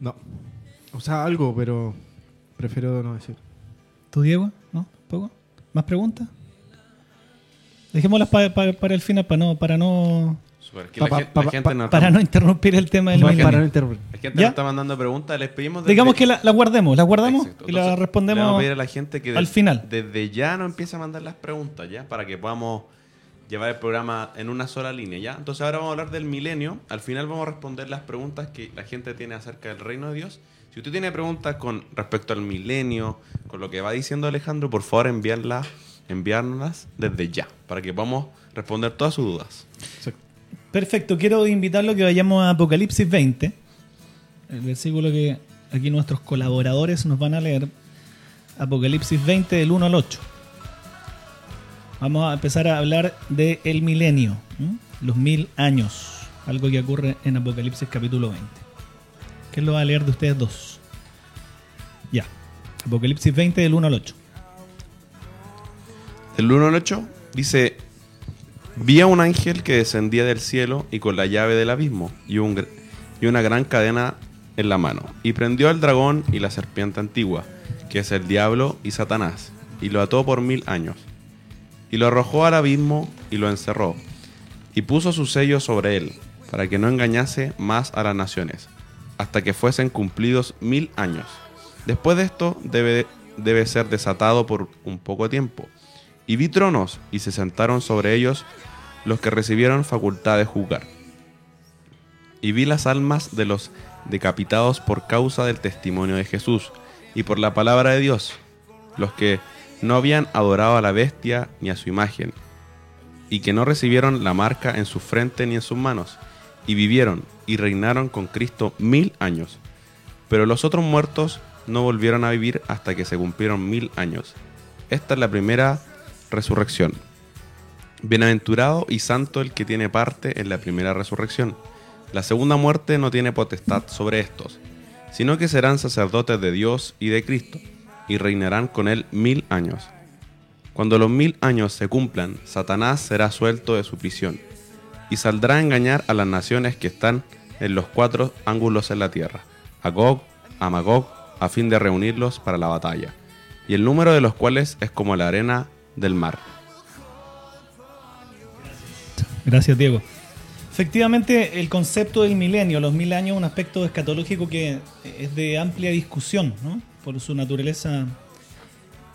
No. O sea, algo, pero prefiero no decir. ¿Tú, Diego? ¿No? ¿Poco? ¿Más preguntas? Dejémoslas pa- pa- para el final, para no, para no, Super, que Pa- la, pa- gen- pa- la gente pa- no para no interrumpir el tema del Para milenio. no interrumpir. La gente ¿Ya? nos está mandando preguntas, les pedimos... Digamos que la, la guardemos, la guardamos Exacto. y la Entonces, Le respondemos. vamos a pedir a la gente que al de- final. desde ya nos empiece a mandar las preguntas, ¿ya? Para que podamos llevar el programa en una sola línea, ¿ya? Entonces ahora vamos a hablar del milenio. Al final vamos a responder las preguntas que la gente tiene acerca del reino de Dios. Si usted tiene preguntas con respecto al milenio, con lo que va diciendo Alejandro, por favor enviarlas, enviárnoslas desde ya, para que podamos responder todas sus dudas. Perfecto, quiero invitarlo a que vayamos a Apocalipsis 20, el versículo que aquí nuestros colaboradores nos van a leer. Apocalipsis 20 del 1 al 8. Vamos a empezar a hablar del el milenio, los mil años, algo que ocurre en Apocalipsis capítulo 20. ¿Quién lo va a leer de ustedes dos? Ya, Apocalipsis 20 del 1 al 8. El 1 al 8 dice, vi a un ángel que descendía del cielo y con la llave del abismo y, una gran cadena en la mano. Y prendió al dragón y la serpiente antigua, que es el diablo y Satanás, y lo ató por mil años. Y lo arrojó al abismo y lo encerró, y puso su sello sobre él, para que no engañase más a las naciones, hasta que fuesen cumplidos mil años. Después de esto debe, debe ser desatado por un poco tiempo. Y vi tronos, y se sentaron sobre ellos los que recibieron facultad de juzgar. Y vi las almas de los decapitados por causa del testimonio de Jesús y por la palabra de Dios, los que no habían adorado a la bestia ni a su imagen, y que no recibieron la marca en su frente ni en sus manos, y vivieron y reinaron con Cristo mil años. Pero los otros muertos no volvieron a vivir hasta que se cumplieron mil años. Esta es la primera resurrección. Bienaventurado y santo el que tiene parte en la primera resurrección. La segunda muerte no tiene potestad sobre estos, sino que serán sacerdotes de Dios y de Cristo, y reinarán con él mil años. Cuando los mil años se cumplan, Satanás será suelto de su prisión, y saldrá a engañar a las naciones que están en los cuatro ángulos en la tierra, a Gog, a Magog, a fin de reunirlos para la batalla, y el número de los cuales es como la arena del mar. Gracias, Diego. Efectivamente, el concepto del milenio, los mil años, un aspecto escatológico que es de amplia discusión, ¿no? por su naturaleza,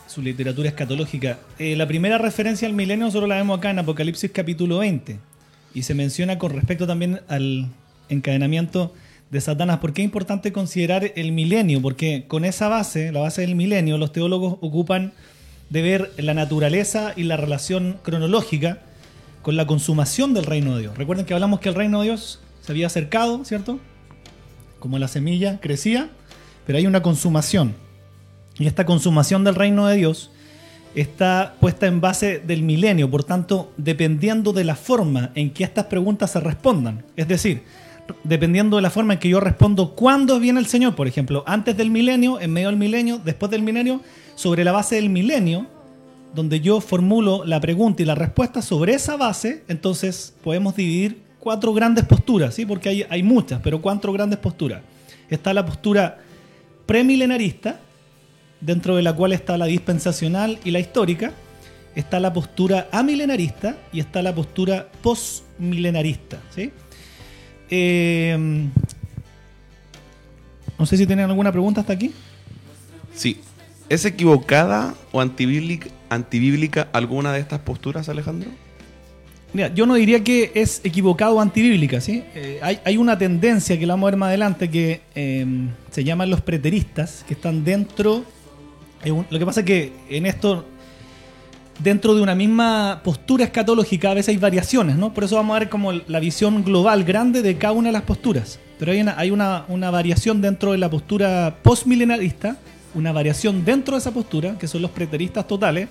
su literatura escatológica. Eh, la primera referencia al milenio solo la vemos acá en Apocalipsis capítulo 20 y se menciona con respecto también al encadenamiento de Satanás. ¿Por qué es importante considerar el milenio? Porque con esa base, la base del milenio, los teólogos ocupan de ver la naturaleza y la relación cronológica con la consumación del reino de Dios. Recuerden que hablamos que el reino de Dios se había acercado, ¿cierto? Como la semilla crecía, pero hay una consumación. Y esta consumación del reino de Dios está puesta en base del milenio, por tanto, dependiendo de la forma en que estas preguntas se respondan. Es decir, dependiendo de la forma en que yo respondo cuándo viene el Señor, por ejemplo, antes del milenio, en medio del milenio, después del milenio, sobre la base del milenio, donde yo formulo la pregunta y la respuesta sobre esa base, entonces podemos dividir cuatro grandes posturas, ¿sí? porque hay, hay muchas, pero cuatro grandes posturas. Está la postura premilenarista, dentro de la cual está la dispensacional y la histórica. Está la postura amilenarista y está la postura postmilenarista. ¿sí? Eh, no sé si tienen alguna pregunta hasta aquí. Sí. ¿Es equivocada o antibíblica, antibíblica alguna de estas posturas, Alejandro? Mira, yo no diría que es equivocado o antibíblica, ¿sí? Eh, hay, hay una tendencia que la vamos a ver más adelante que eh, se llaman los preteristas, que están dentro. lo que pasa es que en esto, dentro de una misma postura escatológica, a veces hay variaciones, ¿no? Por eso vamos a ver como la visión global grande de cada una de las posturas. Pero hay una, hay una, una variación dentro de la postura postmilenarista, una variación dentro de esa postura, que son los preteristas totales,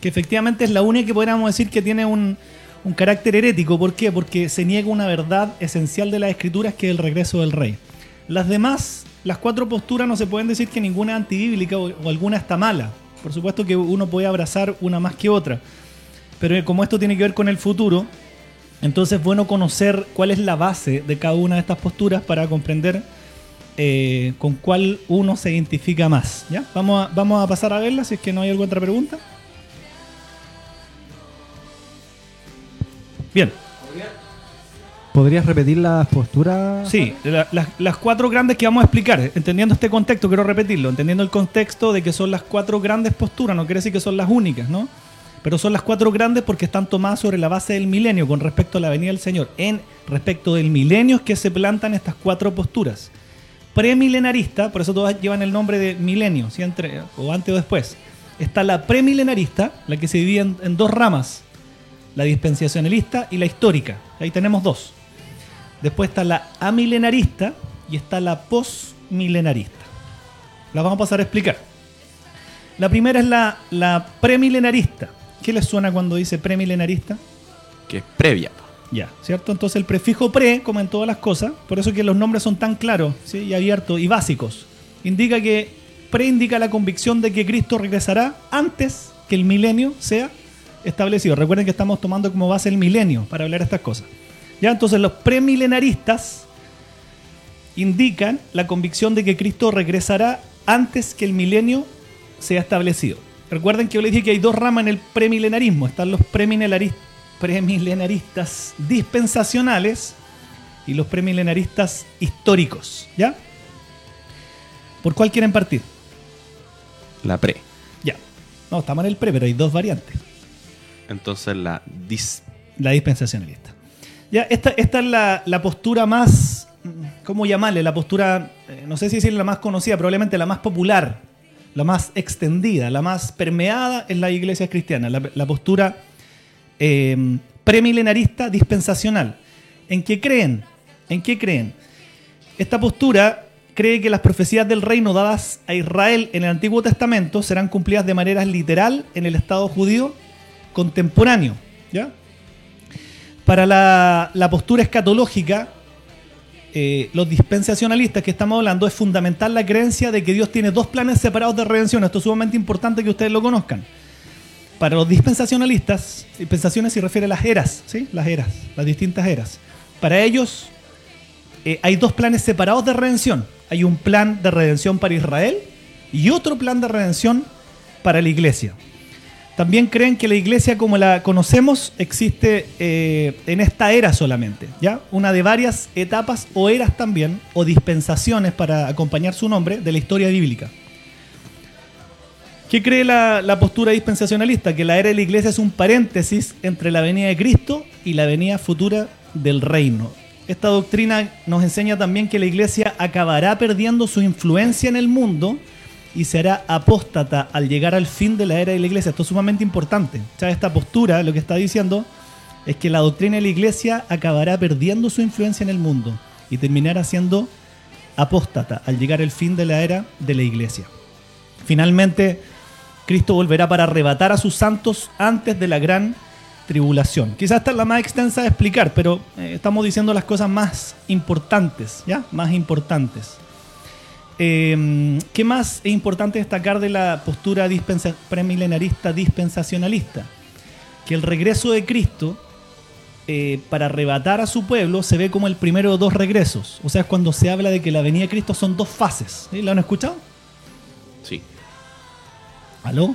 que efectivamente es la única que podríamos decir que tiene un, un carácter herético. ¿Por qué? Porque se niega una verdad esencial de las escrituras que es el regreso del rey. Las demás, las cuatro posturas, no se pueden decir que ninguna es antibíblica o, o alguna está mala. Por supuesto que uno puede abrazar una más que otra. Pero como esto tiene que ver con el futuro, entonces es bueno conocer cuál es la base de cada una de estas posturas para comprender eh, con cuál uno se identifica más. ¿ya? Vamos, a, vamos a pasar a verla si es que no hay alguna otra pregunta. Bien, ¿Podrías repetir las posturas? sí, la- las, las cuatro grandes que vamos a explicar, entendiendo este contexto, quiero repetirlo, entendiendo el contexto de que son las cuatro grandes posturas, no quiere decir que son las únicas, ¿no? Pero son las cuatro grandes porque están tomadas sobre la base del milenio con respecto a la venida del Señor. En respecto del milenio es que se plantan estas cuatro posturas. Premilenarista, por eso todas llevan el nombre de milenio, ¿sí? Entre- o antes o después. Está la premilenarista, la que se divide en, dos ramas, la dispensacionalista y la histórica. Ahí tenemos dos. Después está la amilenarista y está la postmilenarista. Las vamos a pasar a explicar. La primera es la, la premilenarista. ¿Qué les suena cuando dice premilenarista? Que es previa. Ya, ¿cierto? Entonces el prefijo pre, como en todas las cosas, por eso que los nombres son tan claros y abiertos y básicos, indica que pre indica la convicción de que Cristo regresará antes que el milenio sea establecido. Recuerden que estamos tomando como base el milenio para hablar de estas cosas. Ya, entonces los premilenaristas indican la convicción de que Cristo regresará antes que el milenio sea establecido. Recuerden que yo les dije que hay dos ramas en el premilenarismo. Están los premilenaris- premilenaristas dispensacionales y los premilenaristas históricos. ¿Ya? ¿Por cuál quieren partir? La pre. Ya. No, estamos en el pre, pero hay dos variantes. Entonces la dis... La dispensacionalista. Ya, esta, esta es la, la postura más. ¿Cómo llamarle? La postura, eh, no sé si decir la más conocida, probablemente la más popular, la más extendida, la más permeada en la iglesia cristiana. La, la postura eh, premilenarista dispensacional. ¿En qué creen? ¿En qué creen? Esta postura cree que las profecías del reino dadas a Israel en el Antiguo Testamento serán cumplidas de manera literal en el Estado judío contemporáneo. ¿Ya? Para la, postura escatológica, eh, los dispensacionalistas que estamos hablando, es fundamental la creencia de que Dios tiene dos planes separados de redención. Esto es sumamente importante que ustedes lo conozcan. Para los dispensacionalistas, dispensaciones se refiere a las eras, ¿sí? Las eras, las distintas eras. Para ellos eh, hay dos planes separados de redención. Hay un plan de redención para Israel y otro plan de redención para la iglesia. También creen que la iglesia como la conocemos existe eh, en esta era solamente, ¿ya? Una de varias etapas o eras también, o dispensaciones para acompañar su nombre de la historia bíblica. ¿Qué cree la, postura dispensacionalista? Que la era de la iglesia es un paréntesis entre la venida de Cristo y la venida futura del reino. Esta doctrina nos enseña también que la iglesia acabará perdiendo su influencia en el mundo y será apóstata al llegar al fin de la era de la iglesia. Esto es sumamente importante. O sea, esta postura lo que está diciendo es que la doctrina de la iglesia acabará perdiendo su influencia en el mundo y terminará siendo apóstata al llegar al fin de la era de la iglesia. Finalmente, Cristo volverá para arrebatar a sus santos antes de la gran tribulación. Quizás esta es la más extensa de explicar, pero eh, estamos diciendo las cosas más importantes, ¿ya? Más importantes. Eh, ¿Qué más es importante destacar de la postura premilenarista dispensacionalista? Que el regreso de Cristo eh, para arrebatar a su pueblo se ve como el primero de dos regresos. O sea, es cuando se habla de que la venida de Cristo son dos fases. ¿Lo han escuchado? ¿Aló?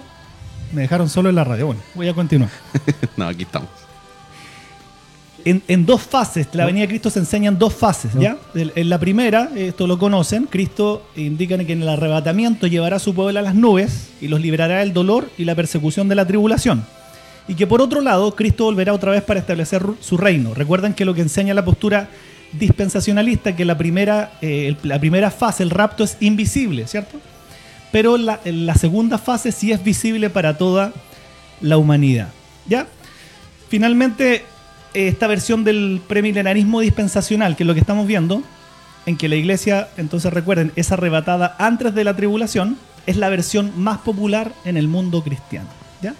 Me dejaron solo en la radio. Bueno, voy a continuar. [laughs] no, aquí estamos. En, en dos fases, la venida de Cristo se enseña en dos fases, ¿ya? En, en la primera, esto lo conocen, Cristo indica que en el arrebatamiento llevará a su pueblo a las nubes y los liberará del dolor y la persecución de la tribulación. Y que por otro lado, Cristo volverá otra vez para establecer su reino. Recuerden que lo que enseña la postura dispensacionalista, que la primera, eh, la primera fase, el rapto, es invisible, ¿cierto? Pero la, segunda fase sí es visible para toda la humanidad. ¿Ya? Finalmente, eh, esta versión del premilenarismo dispensacional, que es lo que estamos viendo, en que la iglesia, entonces recuerden, es arrebatada antes de la tribulación, es la versión más popular en el mundo cristiano. ¿Ya?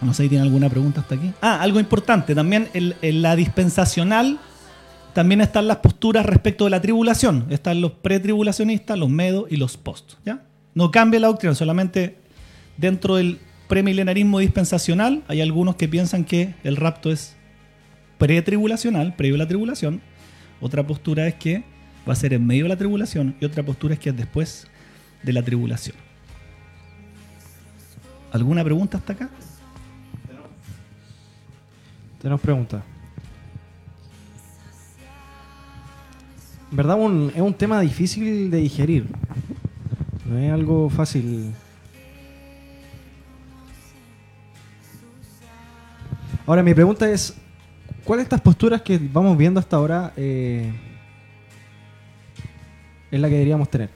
No sé si tienen alguna pregunta hasta aquí. Ah, algo importante, también la dispensacional también están las posturas respecto de la tribulación. Están los pretribulacionistas, los medos y los post. ¿ya? No cambia la doctrina, solamente dentro del premilenarismo dispensacional hay algunos que piensan que el rapto es pretribulacional, previo a la tribulación. Otra postura es que va a ser en medio de la tribulación y otra postura es que es después de la tribulación. ¿Alguna pregunta hasta acá? Tenemos preguntas. En verdad un- es un tema difícil de digerir. No es algo fácil. Ahora mi pregunta es, ¿cuál de estas posturas que vamos viendo hasta ahora eh, es la que deberíamos tener?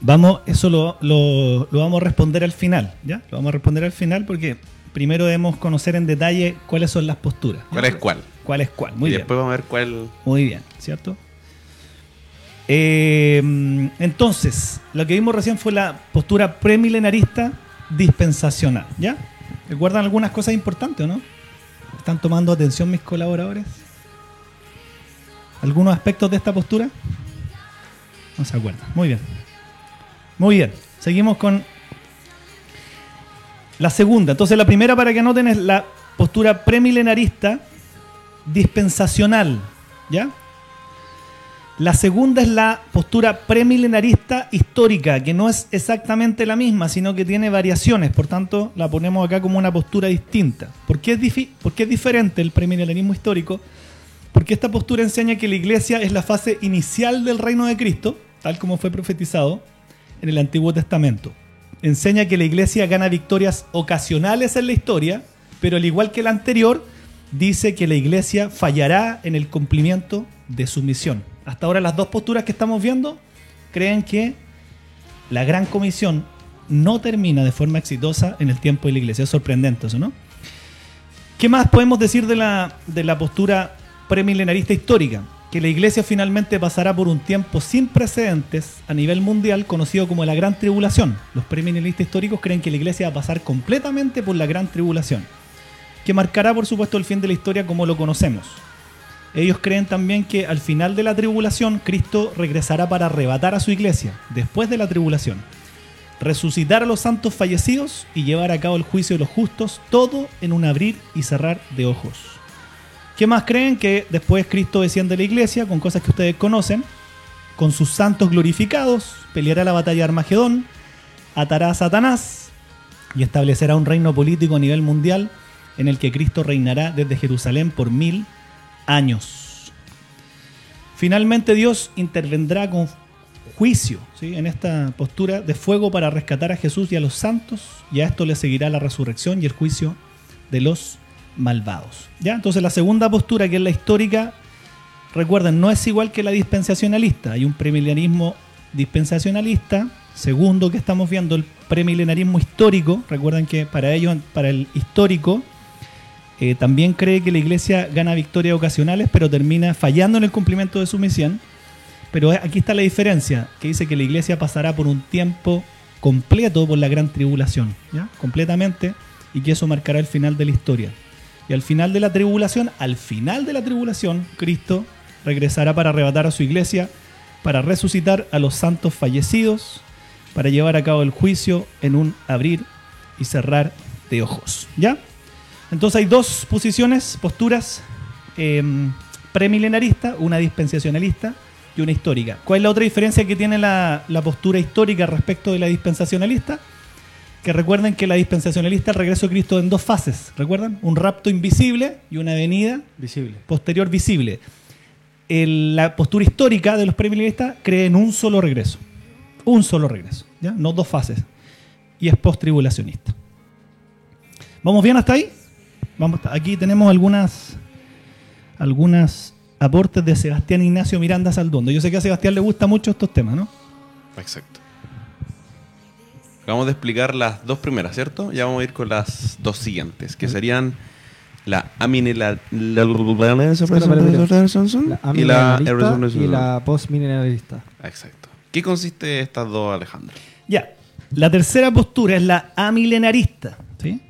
Vamos, eso lo, lo- lo vamos a responder al final, ¿ya? Lo vamos a responder al final porque primero debemos conocer en detalle cuáles son las posturas. ¿Cuál es cuál? ¿Cuál es cuál? Muy y bien. después vamos a ver cuál. Muy bien, ¿cierto? Eh, entonces, lo que vimos recién fue la postura premilenarista dispensacional, ¿ya? ¿Recuerdan algunas cosas importantes o no? ¿Están tomando atención mis colaboradores? ¿Algunos aspectos de esta postura? No se acuerdan. Muy bien. Muy bien. Seguimos con la segunda. Entonces, la primera para que anoten es la postura premilenarista dispensacional, ¿ya? La segunda es la postura premilenarista histórica, que no es exactamente la misma, sino que tiene variaciones, por tanto la ponemos acá como una postura distinta. ¿Por qué es, por qué es diferente el premilenarismo histórico? Porque esta postura enseña que la iglesia es la fase inicial del reino de Cristo, tal como fue profetizado en el Antiguo Testamento. Enseña que la iglesia gana victorias ocasionales en la historia, pero al igual que la anterior, dice que la iglesia fallará en el cumplimiento de su misión. Hasta ahora las dos posturas que estamos viendo creen que la gran comisión no termina de forma exitosa en el tiempo de la iglesia. Es sorprendente eso, ¿no? ¿Qué más podemos decir de la, de la postura premilenarista histórica? Que la iglesia finalmente pasará por un tiempo sin precedentes a nivel mundial conocido como la Gran Tribulación. Los premilenaristas históricos creen que la iglesia va a pasar completamente por la Gran Tribulación, que marcará por supuesto el fin de la historia como lo conocemos. Ellos creen también que al final de la tribulación Cristo regresará para arrebatar a su iglesia, después de la tribulación, resucitar a los santos fallecidos y llevar a cabo el juicio de los justos, todo en un abrir y cerrar de ojos. ¿Qué más creen? Que después Cristo desciende a la iglesia con cosas que ustedes conocen, con sus santos glorificados, peleará la batalla de Armagedón, atará a Satanás y establecerá un reino político a nivel mundial en el que Cristo reinará desde Jerusalén por mil años. Finalmente Dios intervendrá con juicio ¿sí? en esta postura de fuego para rescatar a Jesús y a los santos, y a esto le seguirá la resurrección y el juicio de los malvados. ¿Ya? Entonces la segunda postura, que es la histórica, recuerden, no es igual que la dispensacionalista. Hay un premilenarismo dispensacionalista, segundo que estamos viendo, el premilenarismo histórico. Recuerden que para ellos, para el histórico, eh, también cree que la iglesia gana victorias ocasionales, pero termina fallando en el cumplimiento de su misión. Pero aquí está la diferencia, que dice que la iglesia pasará por un tiempo completo por la gran tribulación, ¿ya? Completamente y que eso marcará el final de la historia. Y al final de la tribulación, al final de la tribulación, Cristo regresará para arrebatar a su iglesia, para resucitar a los santos fallecidos, para llevar a cabo el juicio en un abrir y cerrar de ojos. ¿Ya? Entonces hay dos posiciones, posturas eh, premilenarista, una dispensacionalista y una histórica. ¿Cuál es la otra diferencia que tiene la, la postura histórica respecto de la dispensacionalista? Que recuerden que la dispensacionalista el regreso de Cristo en dos fases, ¿recuerdan? Un rapto invisible y una venida Visible. posterior visible. El- la postura histórica de los premilenistas cree en un solo regreso. Un solo regreso, ¿ya? No dos fases. Y es post-tribulacionista. ¿Vamos bien hasta ahí? Vamos, aquí tenemos algunas, algunas aportes de Sebastián Ignacio Miranda Saldondo. Yo sé que a Sebastián le gustan mucho estos temas, ¿no? Exacto. Acabamos de explicar las dos primeras, ¿cierto? Ya vamos a ir con las dos siguientes, que serían la aminela La y la amilenarista y la postmilenarista. Exacto. ¿Qué consiste estas dos, Alejandro? Ya. La tercera postura es la amilenarista. ¿sí?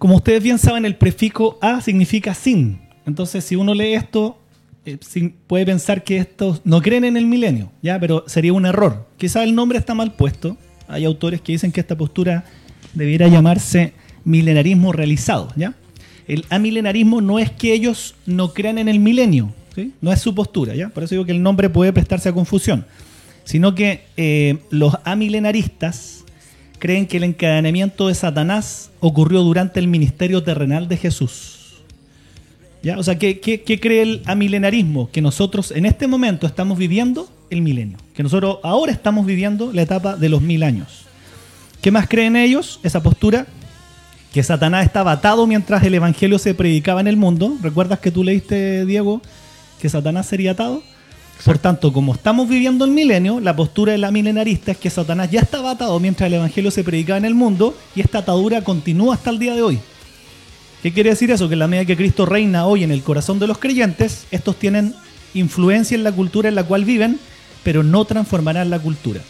Como ustedes bien saben, el prefijo a significa sin. Entonces, si uno lee esto, eh, puede pensar que estos no creen en el milenio, ¿ya? pero sería un error. Quizá el nombre está mal puesto. Hay autores que dicen que esta postura debiera llamarse milenarismo realizado. ¿ya? El amilenarismo no es que ellos no crean en el milenio, ¿sí? no es su postura. ¿ya? Por eso digo que el nombre puede prestarse a confusión sino que eh, los amilenaristas creen que el encadenamiento de Satanás ocurrió durante el ministerio terrenal de Jesús. ¿Ya? O sea, ¿qué, qué, qué cree el amilenarismo? Que nosotros en este momento estamos viviendo el milenio, que nosotros ahora estamos viviendo la etapa de los mil años. ¿Qué más creen ellos? Esa postura, que Satanás estaba atado mientras el Evangelio se predicaba en el mundo. ¿Recuerdas que tú leíste, Diego, que Satanás sería atado? Por tanto, como estamos viviendo el milenio, la postura de la milenarista es que Satanás ya estaba atado mientras el Evangelio se predicaba en el mundo y esta atadura continúa hasta el día de hoy. ¿Qué quiere decir eso? Que en la medida que Cristo reina hoy en el corazón de los creyentes, estos tienen influencia en la cultura en la cual viven, pero no transformarán la cultura.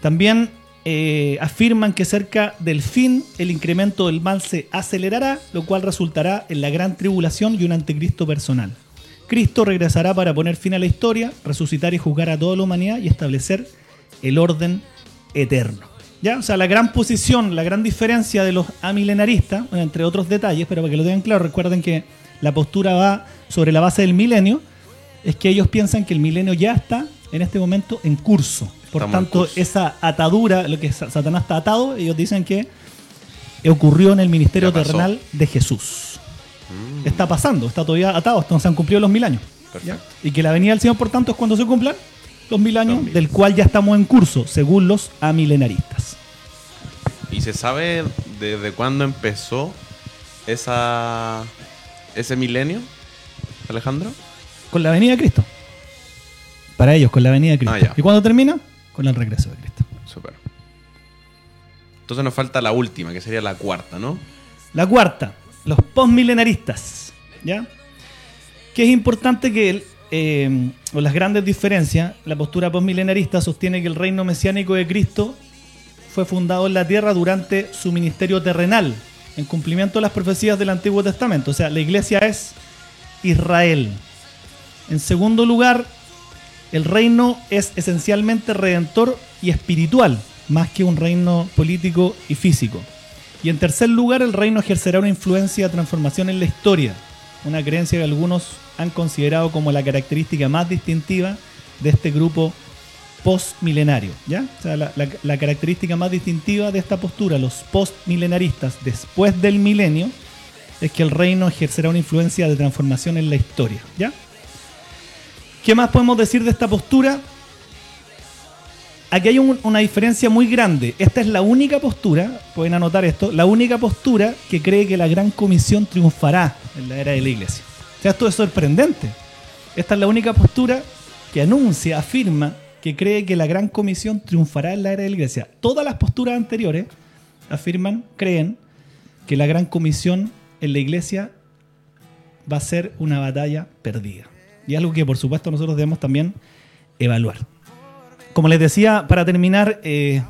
También eh, afirman que cerca del fin el incremento del mal se acelerará, lo cual resultará en la gran tribulación y un anticristo personal. Cristo regresará para poner fin a la historia, resucitar y juzgar a toda la humanidad y establecer el orden eterno. ¿Ya? O sea, la gran posición, la gran diferencia de los amilenaristas, bueno, entre otros detalles, pero para que lo tengan claro, recuerden que la postura va sobre la base del milenio, es que ellos piensan que el milenio ya está en este momento en curso. Por Estamos tanto, curso. esa atadura, lo que Sa- Satanás está atado, ellos dicen que ocurrió en el ministerio terrenal de Jesús. Está pasando, está todavía atado, hasta no se han cumplido los mil años. Y que la venida del Señor, por tanto, es cuando se cumplan los mil años, Los mil. del cual ya estamos en curso, según los amilenaristas. ¿Y se sabe desde cuándo empezó esa ese milenio, Alejandro? Con la venida de Cristo. Para ellos, con la venida de Cristo. Ah. ¿Y cuándo termina? Con el regreso de Cristo. Súper. Entonces nos falta la última, que sería la cuarta, ¿no? La cuarta, los postmilenaristas. ¿Ya? Que es importante que, eh, las grandes diferencias, la postura postmilenarista sostiene que el reino mesiánico de Cristo fue fundado en la tierra durante su ministerio terrenal, en cumplimiento de las profecías del Antiguo Testamento. O sea, la iglesia es Israel. En segundo lugar, el reino es esencialmente redentor y espiritual, más que un reino político y físico. Y en tercer lugar, el reino ejercerá una influencia de transformación en la historia, una creencia que algunos han considerado como la característica más distintiva de este grupo postmilenario. ¿ya? O sea, la, característica más distintiva de esta postura, los postmilenaristas, después del milenio, es que el reino ejercerá una influencia de transformación en la historia. ¿ya? ¿Qué más podemos decir de esta postura? Aquí hay un- una diferencia muy grande. Esta es la única postura, pueden anotar esto, la única postura que cree que la gran comisión triunfará en la era de la iglesia. O sea, esto es sorprendente. Esta es la única postura que anuncia, afirma que cree que la gran comisión triunfará en la era de la iglesia. Todas las posturas anteriores afirman, creen que la gran comisión en la iglesia va a ser una batalla perdida. Y algo que por supuesto nosotros debemos también evaluar. Como les decía, para terminar, eh,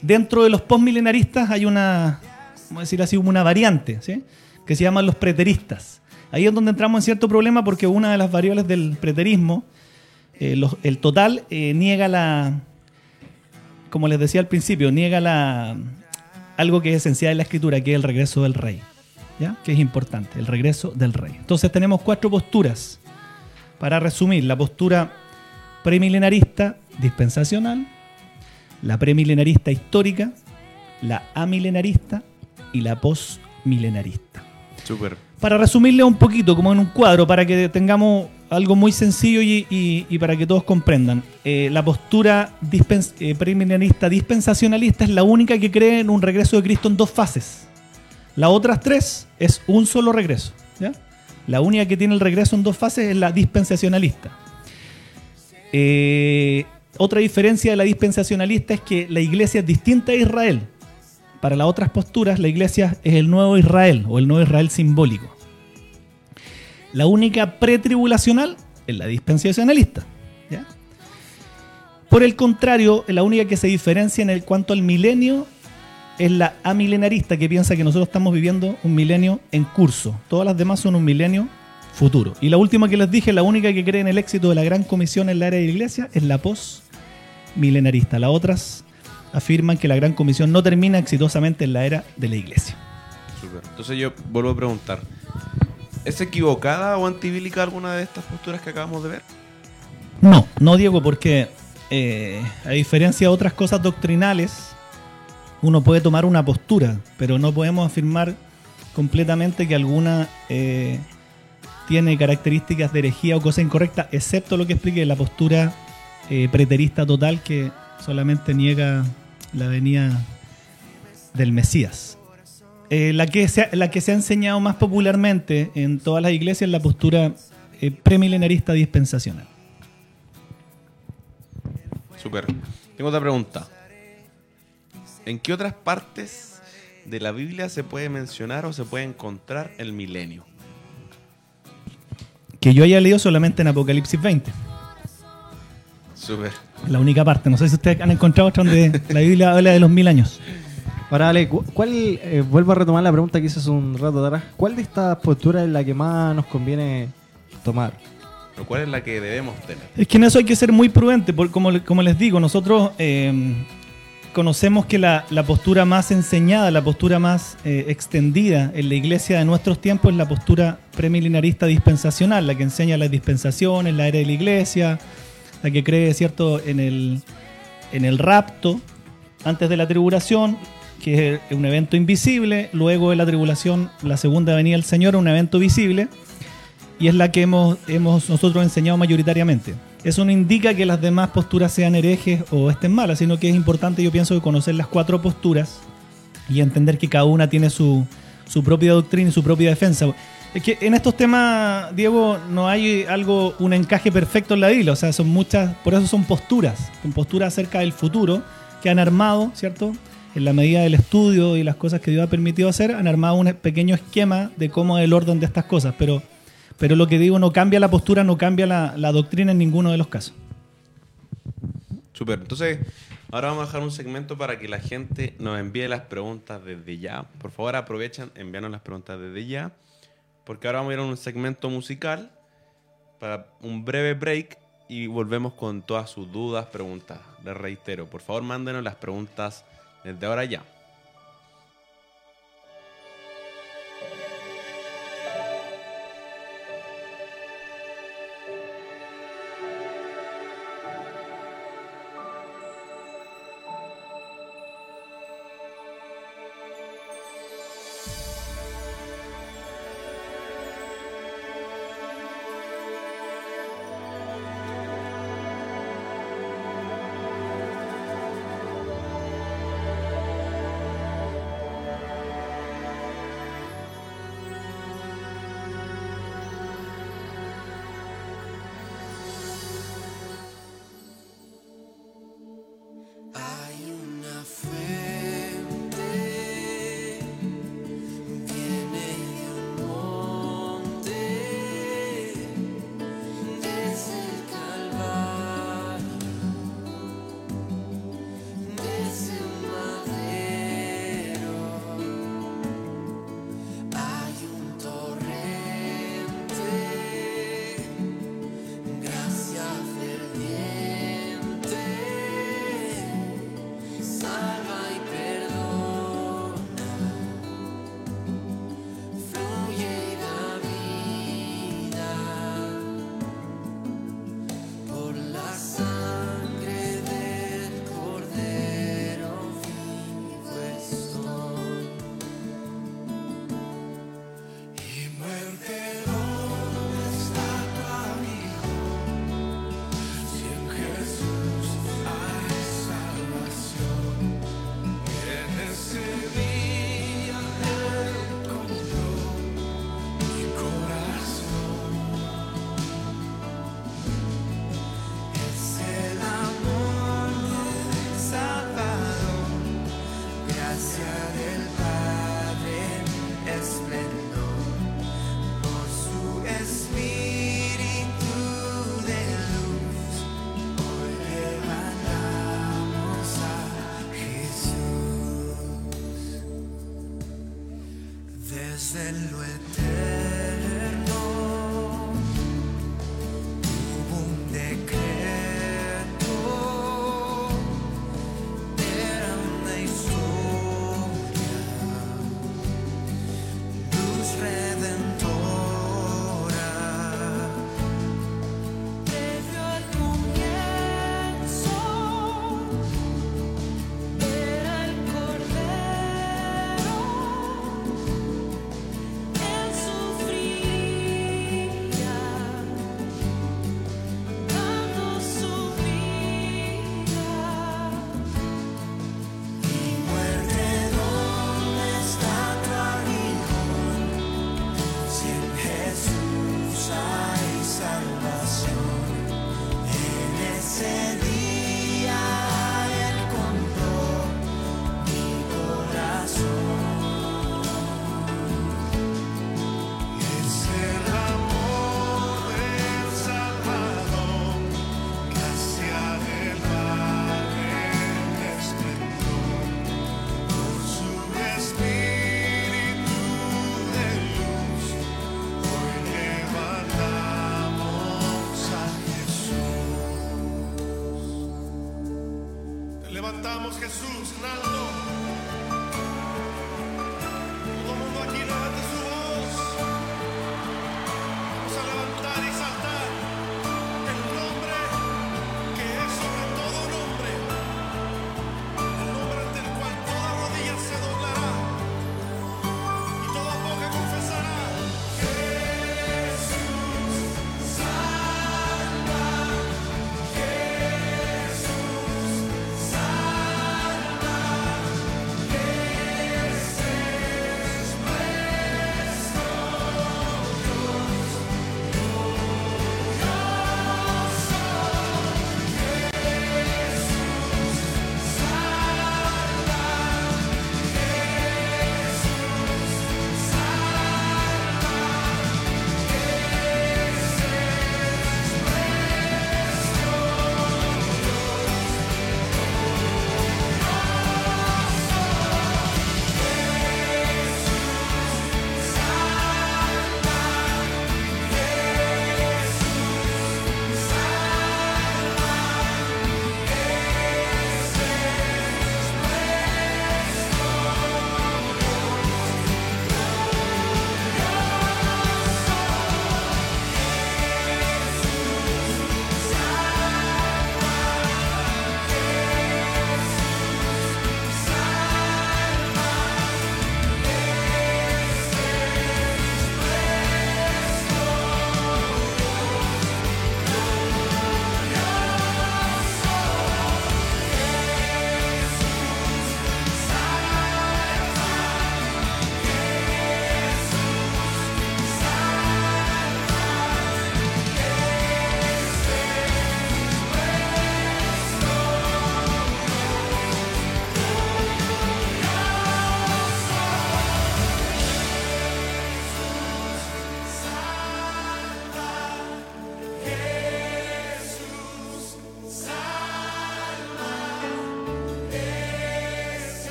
dentro de los postmilenaristas hay una, vamos a decir así, una variante, ¿sí? que se llaman los preteristas. Ahí es donde entramos en cierto problema porque una de las variables del preterismo, eh, el total, eh, niega la, como les decía al principio, niega la algo que es esencial en la escritura, que es el regreso del rey. ¿Ya? Que es importante, el regreso del rey. Entonces tenemos cuatro posturas. Para resumir, la postura premilenarista dispensacional, la premilenarista histórica, la amilenarista y la postmilenarista. Súper. Para resumirle un poquito, como en un cuadro, para que tengamos algo muy sencillo y, y- y para que todos comprendan. Eh, la postura dispens- eh, premilenarista dispensacionalista es la única que cree en un regreso de Cristo en dos fases. Las otras tres es un solo regreso. ¿ya? La única que tiene el regreso en dos fases es la dispensacionalista. Eh, otra diferencia de la dispensacionalista es que la iglesia es distinta a Israel. Para las otras posturas, la iglesia es el nuevo Israel o el nuevo Israel simbólico. La única pretribulacional es la dispensacionalista. Por el contrario, la única que se diferencia en el cuanto al milenio es la amilenarista que piensa que nosotros estamos viviendo un milenio en curso. Todas las demás son un milenio futuro. Y la última que les dije, la única que cree en el éxito de la gran comisión en la era de la iglesia es la post-milenarista. Las otras afirman que la gran comisión no termina exitosamente en la era de la iglesia. Entonces yo vuelvo a preguntar. ¿Es equivocada o antibíblica alguna de estas posturas que acabamos de ver? No, no Diego, porque eh, a diferencia de otras cosas doctrinales, uno puede tomar una postura, pero no podemos afirmar completamente que alguna eh, tiene características de herejía o cosa incorrecta, excepto lo que explique la postura eh, preterista total que solamente niega la venida del Mesías. Eh, la, que se ha, la que se ha enseñado más popularmente en todas las iglesias es la postura eh, premilenarista dispensacional. Súper. Tengo otra pregunta. ¿En qué otras partes de la Biblia se puede mencionar o se puede encontrar el milenio? que yo haya leído solamente en Apocalipsis 20. Súper. La única parte. No sé si ustedes han encontrado otra donde la Biblia habla de los mil años. Ahora, Ale, cu- ¿cuál, eh, vuelvo a retomar la pregunta que hice hace un rato atrás. ¿Cuál de estas posturas es la que más nos conviene tomar? Pero ¿cuál es la que debemos tener? Es que en eso hay que ser muy prudente, porque como, como les digo, nosotros eh, conocemos que la, la postura más enseñada, la postura más eh, extendida en la iglesia de nuestros tiempos es la postura premilenarista dispensacional, la que enseña las dispensaciones, la era de la iglesia, que cree, ¿cierto?, en el, en el rapto antes de la tribulación, que es un evento invisible, luego de la tribulación, la segunda venida del Señor, un evento visible y es la que hemos, hemos nosotros enseñado mayoritariamente. Eso no indica que las demás posturas sean herejes o estén malas, sino que es importante, yo pienso, conocer las cuatro posturas y entender que cada una tiene su, su propia doctrina y su propia defensa. Es que en estos temas, Diego, no hay algo, un encaje perfecto en la Biblia, o sea, son muchas, por eso son posturas, son posturas acerca del futuro que han armado, ¿cierto? En la medida del estudio y las cosas que Dios ha permitido hacer, han armado un pequeño esquema de cómo es el orden de estas cosas, pero pero lo que digo, no cambia la postura, no cambia la, doctrina en ninguno de los casos. Súper. Entonces, ahora vamos a dejar un segmento para que la gente nos envíe las preguntas desde ya. Por favor, aprovechen, envíanos las preguntas desde ya. Porque ahora vamos a ir a un segmento musical para un breve break y volvemos con todas sus dudas, preguntas. Les reitero, por favor, mándenos las preguntas desde ahora ya. Levantamos Jesús,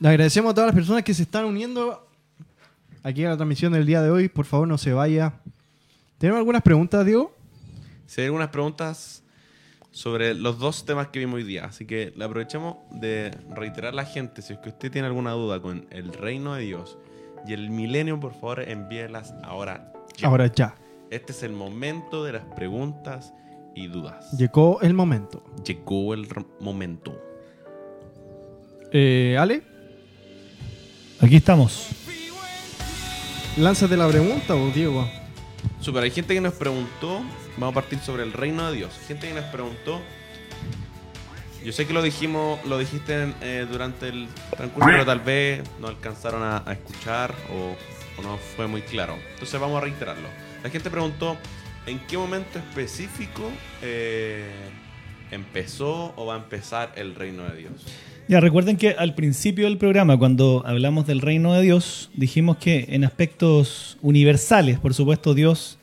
Le agradecemos a todas las personas que se están uniendo aquí a la transmisión del día de hoy. Por favor, no se vaya. ¿Tenemos algunas preguntas, Diego? Si hay algunas preguntas sobre los dos temas que vimos hoy día. Así que le aprovechamos de reiterar a la gente, si es que usted tiene alguna duda con el reino de Dios y el milenio, por favor, envíelas ahora. ya. Ahora ya. Este es el momento de las preguntas y dudas. Llegó el momento. Llegó el momento. Eh, Ale, Aquí estamos. lánzate la pregunta, Diego. Super, hay gente que nos preguntó, vamos a partir sobre el reino de Dios. Gente que nos preguntó, yo sé que lo dijimos, lo dijiste en, eh, durante el transcurso, pero tal vez no alcanzaron a, a escuchar o, o no fue muy claro. Entonces vamos a reiterarlo. La gente preguntó, ¿en qué momento específico eh, empezó o va a empezar el reino de Dios? Ya recuerden que al principio del programa, cuando hablamos del reino de Dios, dijimos que en aspectos universales, por supuesto, Dios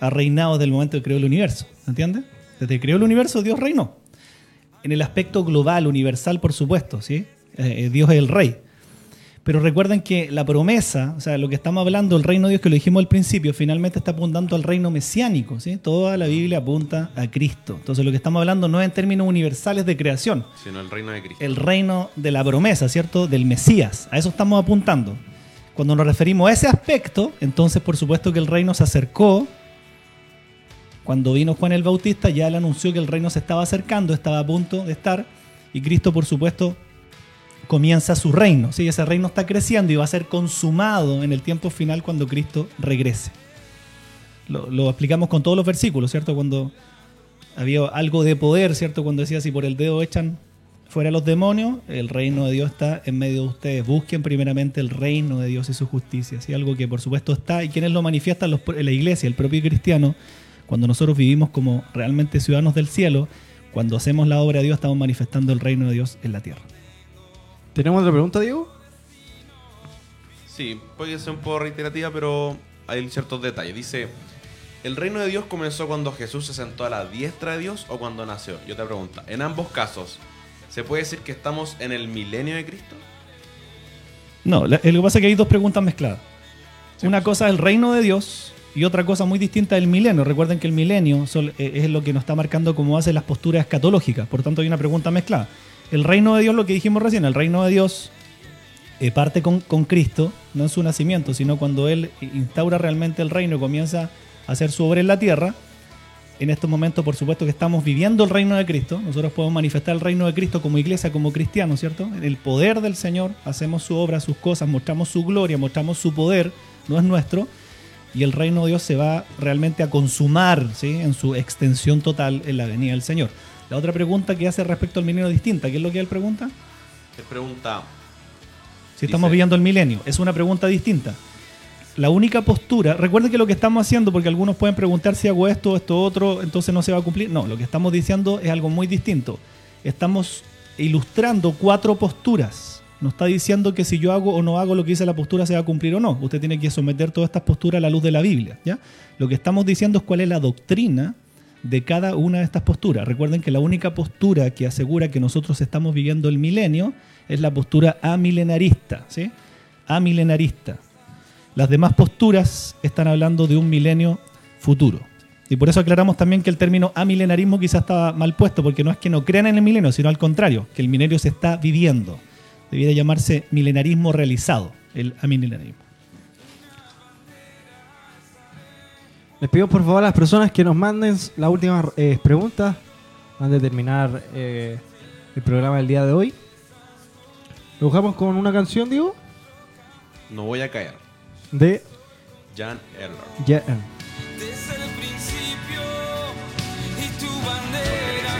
ha reinado desde el momento que creó el universo. ¿Entiendes? Desde que creó el universo, Dios reinó. En el aspecto global, universal, por supuesto, ¿sí? Eh, eh, Dios es el rey. Pero recuerden que la promesa, o sea, lo que estamos hablando, el reino de Dios que lo dijimos al principio, finalmente está apuntando al reino mesiánico. ¿sí? Toda la Biblia apunta a Cristo. Entonces lo que estamos hablando no es en términos universales de creación, Sino el reino de Cristo. el reino de la promesa, ¿cierto? Del Mesías. A eso estamos apuntando. Cuando nos referimos a ese aspecto, entonces por supuesto que el reino se acercó. Cuando vino Juan el Bautista ya le anunció que el reino se estaba acercando, estaba a punto de estar. Y Cristo por supuesto comienza su reino. ¿sí? Ese reino está creciendo y va a ser consumado en el tiempo final cuando Cristo regrese. Lo, lo explicamos con todos los versículos, ¿cierto? Cuando había algo de poder, ¿cierto? Cuando decía, si por el dedo echan fuera los demonios, el reino de Dios está en medio de ustedes. Busquen primeramente el reino de Dios y su justicia. ¿sí? Algo que por supuesto está y quienes lo manifiestan la iglesia, el propio cristiano, cuando nosotros vivimos como realmente ciudadanos del cielo, cuando hacemos la obra de Dios estamos manifestando el reino de Dios en la tierra. ¿Tenemos otra pregunta, Diego? Sí, puede ser un poco reiterativa, pero hay ciertos detalles. Dice, ¿el reino de Dios comenzó cuando Jesús se sentó a la diestra de Dios o cuando nació? Yo te pregunto, en ambos casos, ¿se puede decir que estamos en el milenio de Cristo? No, lo que pasa es que hay dos preguntas mezcladas. Una cosa es el reino de Dios y otra cosa muy distinta el milenio. Recuerden que el milenio eh, es lo que nos está marcando como base las posturas escatológicas. Por tanto, hay una pregunta mezclada. El reino de Dios, lo que dijimos recién, el reino de Dios eh, parte con, con Cristo, no en su nacimiento, sino cuando Él instaura realmente el reino y comienza a hacer su obra en la tierra. En estos momentos, por supuesto, que estamos viviendo el reino de Cristo. Nosotros podemos manifestar el reino de Cristo como iglesia, como cristianos, ¿cierto? En el poder del Señor, hacemos su obra, sus cosas, mostramos su gloria, mostramos su poder, no es nuestro. Y el reino de Dios se va realmente a consumar, ¿sí? En su extensión total en la venida del Señor. La otra pregunta que hace respecto al milenio es distinta. ¿Qué es lo que él pregunta? Él pregunta, Si estamos viviendo el milenio. Es una pregunta distinta. La única postura, recuerden que lo que estamos haciendo, porque algunos pueden preguntar si hago esto, esto, otro, entonces no se va a cumplir. No, lo que estamos diciendo es algo muy distinto. Estamos ilustrando cuatro posturas. No está diciendo que si yo hago o no hago lo que dice la postura se va a cumplir o no. Usted tiene que someter todas estas posturas a la luz de la Biblia. ¿ya? Lo que estamos diciendo es cuál es la doctrina de cada una de estas posturas. Recuerden que la única postura que asegura que nosotros estamos viviendo el milenio es la postura amilenarista, ¿sí? Amilenarista. Las demás posturas están hablando de un milenio futuro. Y por eso aclaramos también que el término amilenarismo quizás estaba mal puesto, porque no es que no crean en el milenio, sino al contrario, que el milenio se está viviendo. Debiera llamarse milenarismo realizado, el amilenarismo. Les pido por favor a las personas que nos manden las últimas eh, preguntas antes de terminar eh, el programa del día de hoy. Lo dejamos con una canción, digo, no voy a caer. de Jan Erler. Yeah. Desde el principio y tu bandera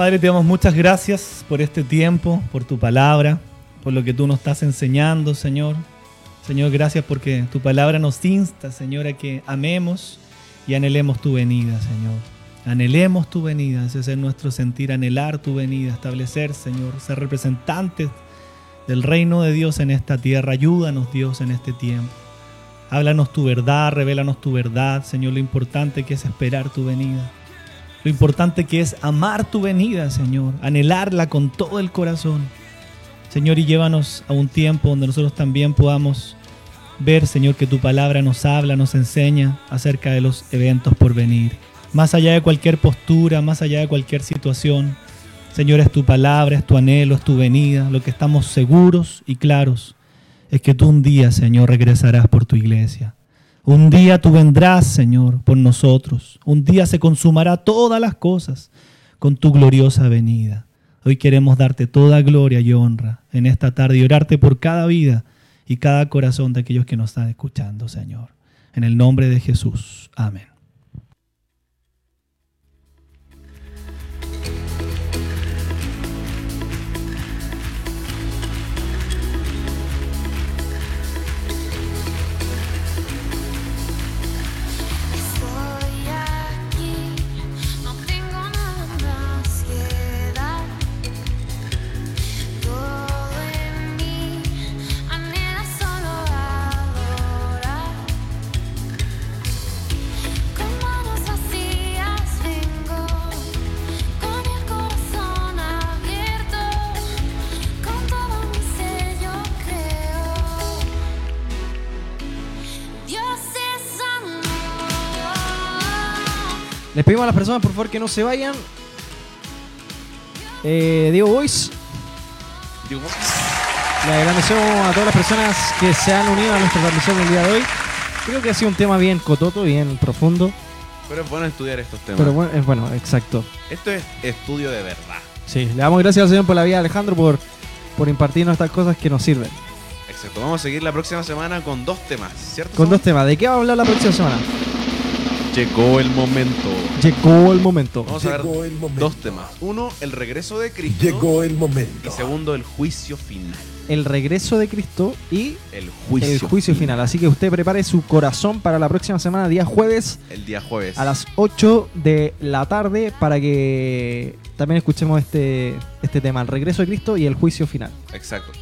Padre, te damos muchas gracias por este tiempo, por tu palabra, por lo que tú nos estás enseñando, Señor. Señor, gracias porque tu palabra nos insta, Señor, a que amemos y anhelemos tu venida, Señor. Anhelemos tu venida, ese es nuestro sentir, anhelar tu venida, establecer, Señor, ser representantes del reino de Dios en esta tierra. Ayúdanos, Dios, en este tiempo. Háblanos tu verdad, revélanos tu verdad, Señor, lo importante que es esperar tu venida. Lo importante que es amar tu venida, Señor, anhelarla con todo el corazón. Señor, y llévanos a un tiempo donde nosotros también podamos ver, Señor, que tu palabra nos habla, nos enseña acerca de los eventos por venir. Más allá de cualquier postura, más allá de cualquier situación, Señor, es tu palabra, es tu anhelo, es tu venida. Lo que estamos seguros y claros es que tú un día, Señor, regresarás por tu iglesia. Un día tú vendrás, Señor, por nosotros. Un día se consumará todas las cosas con tu gloriosa venida. Hoy queremos darte toda gloria y honra en esta tarde y orarte por cada vida y cada corazón de aquellos que nos están escuchando, Señor. En el nombre de Jesús. Amén. Les pedimos a las personas, por favor, que no se vayan. Eh, Diego Boys, Digo, le agradecemos a todas las personas que se han unido a nuestra transmisión del día de hoy. Creo que ha sido un tema bien cototo, bien profundo. pero es bueno estudiar estos temas. Pero bueno, es bueno, exacto. Esto es estudio de verdad. Sí, le damos gracias al Señor por la vida, Alejandro, por, por impartirnos estas cosas que nos sirven. Exacto. Vamos a seguir la próxima semana con dos temas, ¿cierto? Con Samuel? dos temas. ¿De qué vamos a hablar la próxima semana? Llegó el momento. Llegó el momento. Vamos a ver Llegó el momento. dos temas. Uno, el regreso de Cristo. Llegó el momento. Y segundo, el juicio final. El regreso de Cristo y El juicio, el juicio final. Así que usted prepare su corazón para la próxima semana, día jueves, El día jueves. a las 8 de la tarde, para que también escuchemos este, este tema, el regreso de Cristo y el juicio final. Exacto.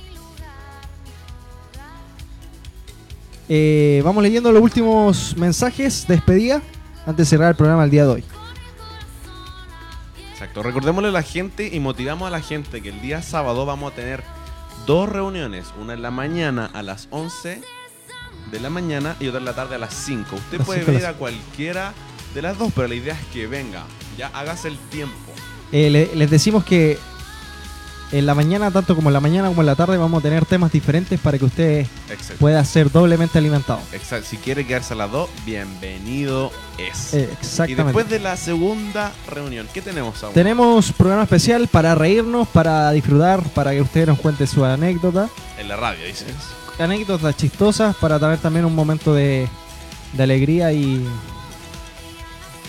Eh, vamos leyendo los últimos mensajes de despedida antes de cerrar el programa el día de hoy. Exacto. Recordémosle a la gente y motivamos a la gente que el día sábado vamos a tener dos reuniones. Una en la mañana a las 11 de la mañana y otra en la tarde a las 5. Usted Las puede venir a cualquiera de las dos, pero la idea es que venga. Ya hágase el tiempo. Eh, le- les decimos que en la mañana, tanto como en la mañana como en la tarde, vamos a tener temas diferentes para que usted Exacto. pueda ser doblemente alimentado. Exacto. Si quiere quedarse a las dos, bienvenido es. Eh, y exactamente. después de la segunda reunión, ¿qué tenemos ahora? Tenemos programa especial para reírnos, para disfrutar, para que usted nos cuente su anécdota. En la radio, dices. Anécdotas chistosas para tener también un momento de, de alegría y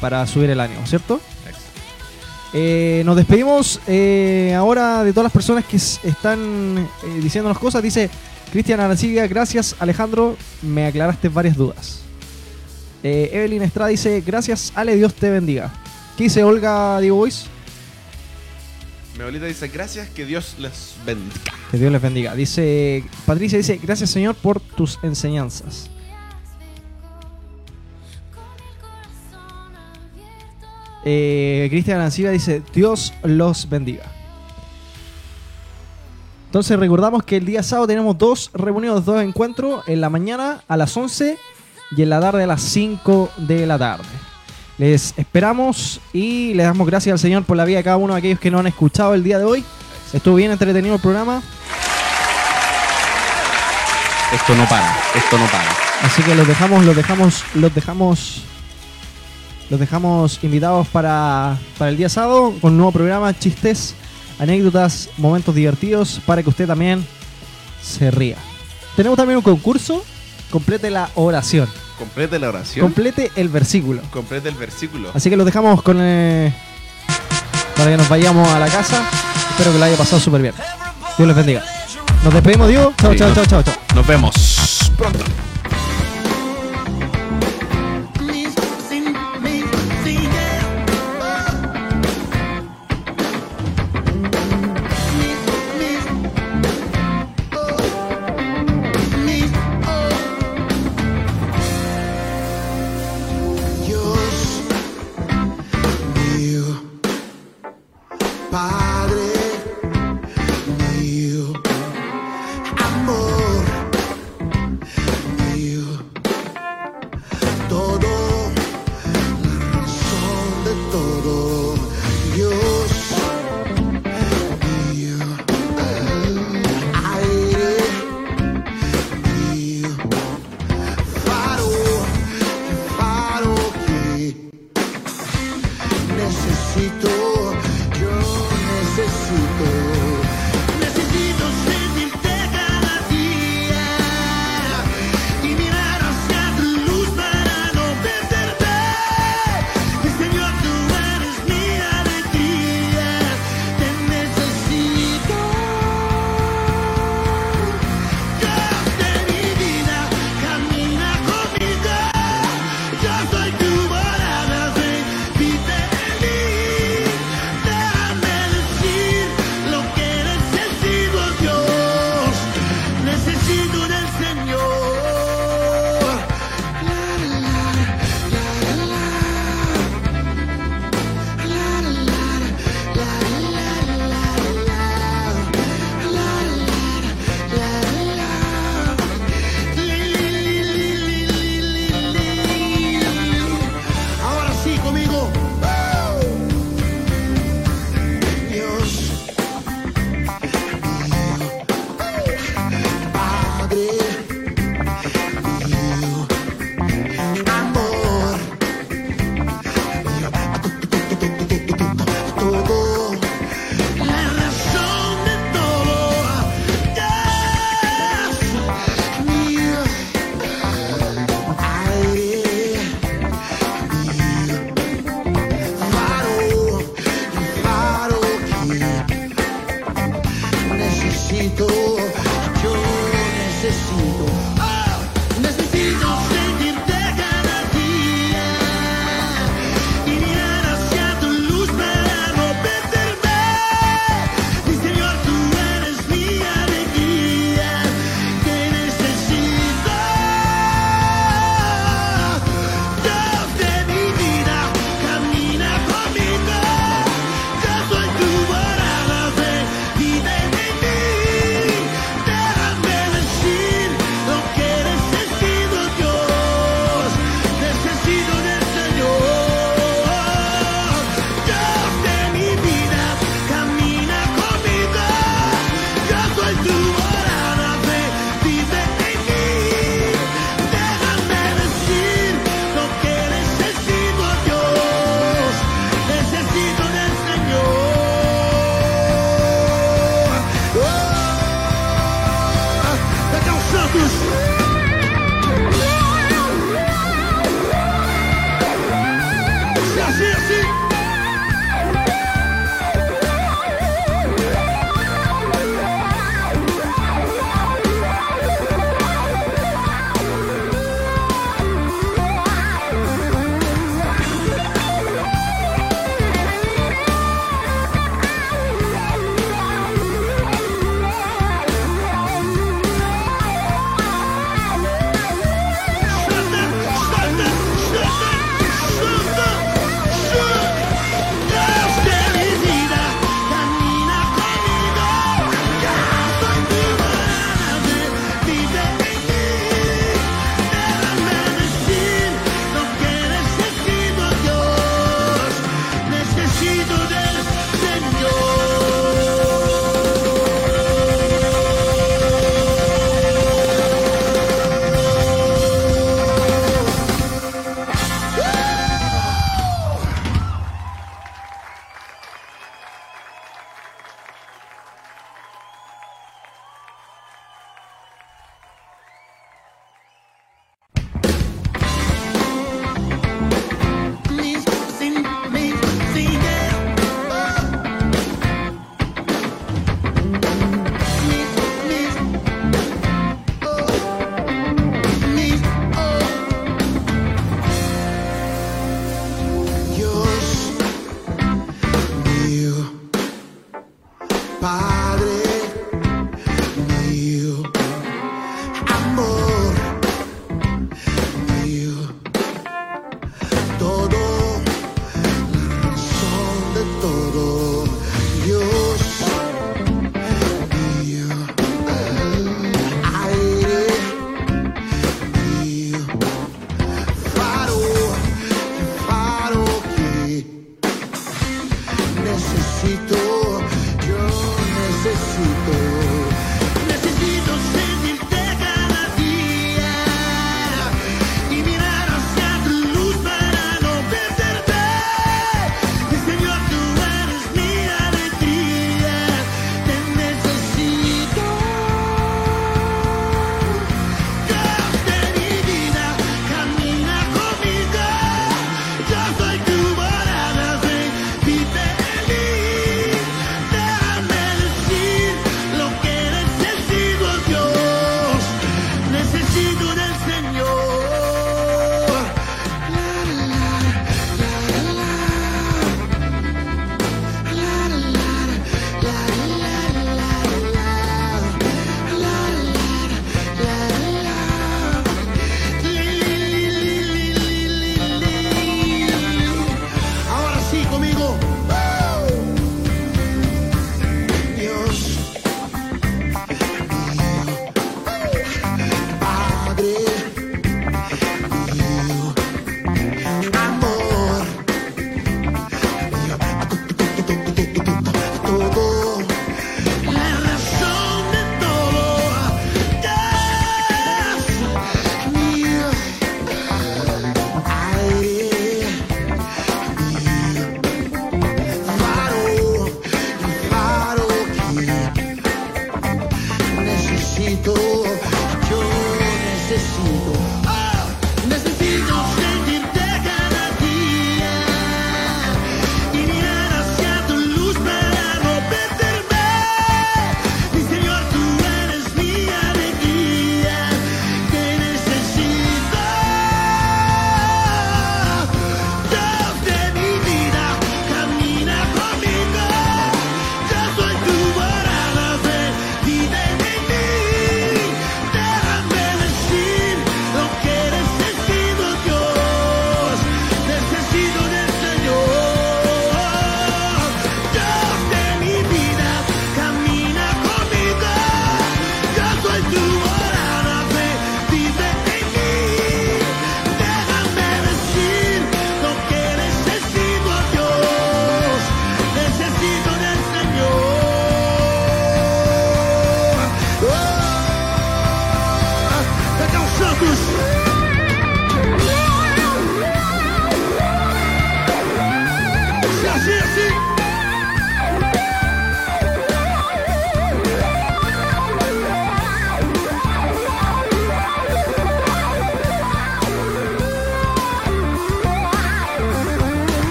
para subir el ánimo, ¿cierto? Eh, nos despedimos eh, ahora de todas las personas que están eh, diciéndonos cosas. Dice Cristian Arancibia, gracias Alejandro, me aclaraste varias dudas. Eh, Evelyn Estrada dice, gracias Ale, Dios te bendiga. ¿Qué dice Olga Diego Boys? Mi abuelita dice, gracias, que Dios les bendiga. Que Dios les bendiga. Dice Patricia dice, gracias Señor por tus enseñanzas. Eh, Cristian Arancibia dice, Dios los bendiga. Entonces recordamos que el día sábado tenemos dos reuniones, dos encuentros, en la mañana a las 11 y en la tarde a las 5 de la tarde. Les esperamos y les damos gracias al Señor por la vida de cada uno de aquellos que nos han escuchado el día de hoy. Estuvo bien entretenido el programa, Esto no para, esto no para. así que los dejamos, los dejamos, los dejamos, los dejamos invitados para, para el día sábado con un nuevo programa, chistes, anécdotas, momentos divertidos para que usted también se ría. Tenemos también un concurso, complete la oración, Complete la oración. complete el versículo. Complete el versículo. Así que los dejamos con, eh, para que nos vayamos a la casa. Espero que lo haya pasado súper bien. Dios les bendiga. Nos despedimos, Dios. Chao, Sí, chao, chao, chao, chao. Nos vemos pronto.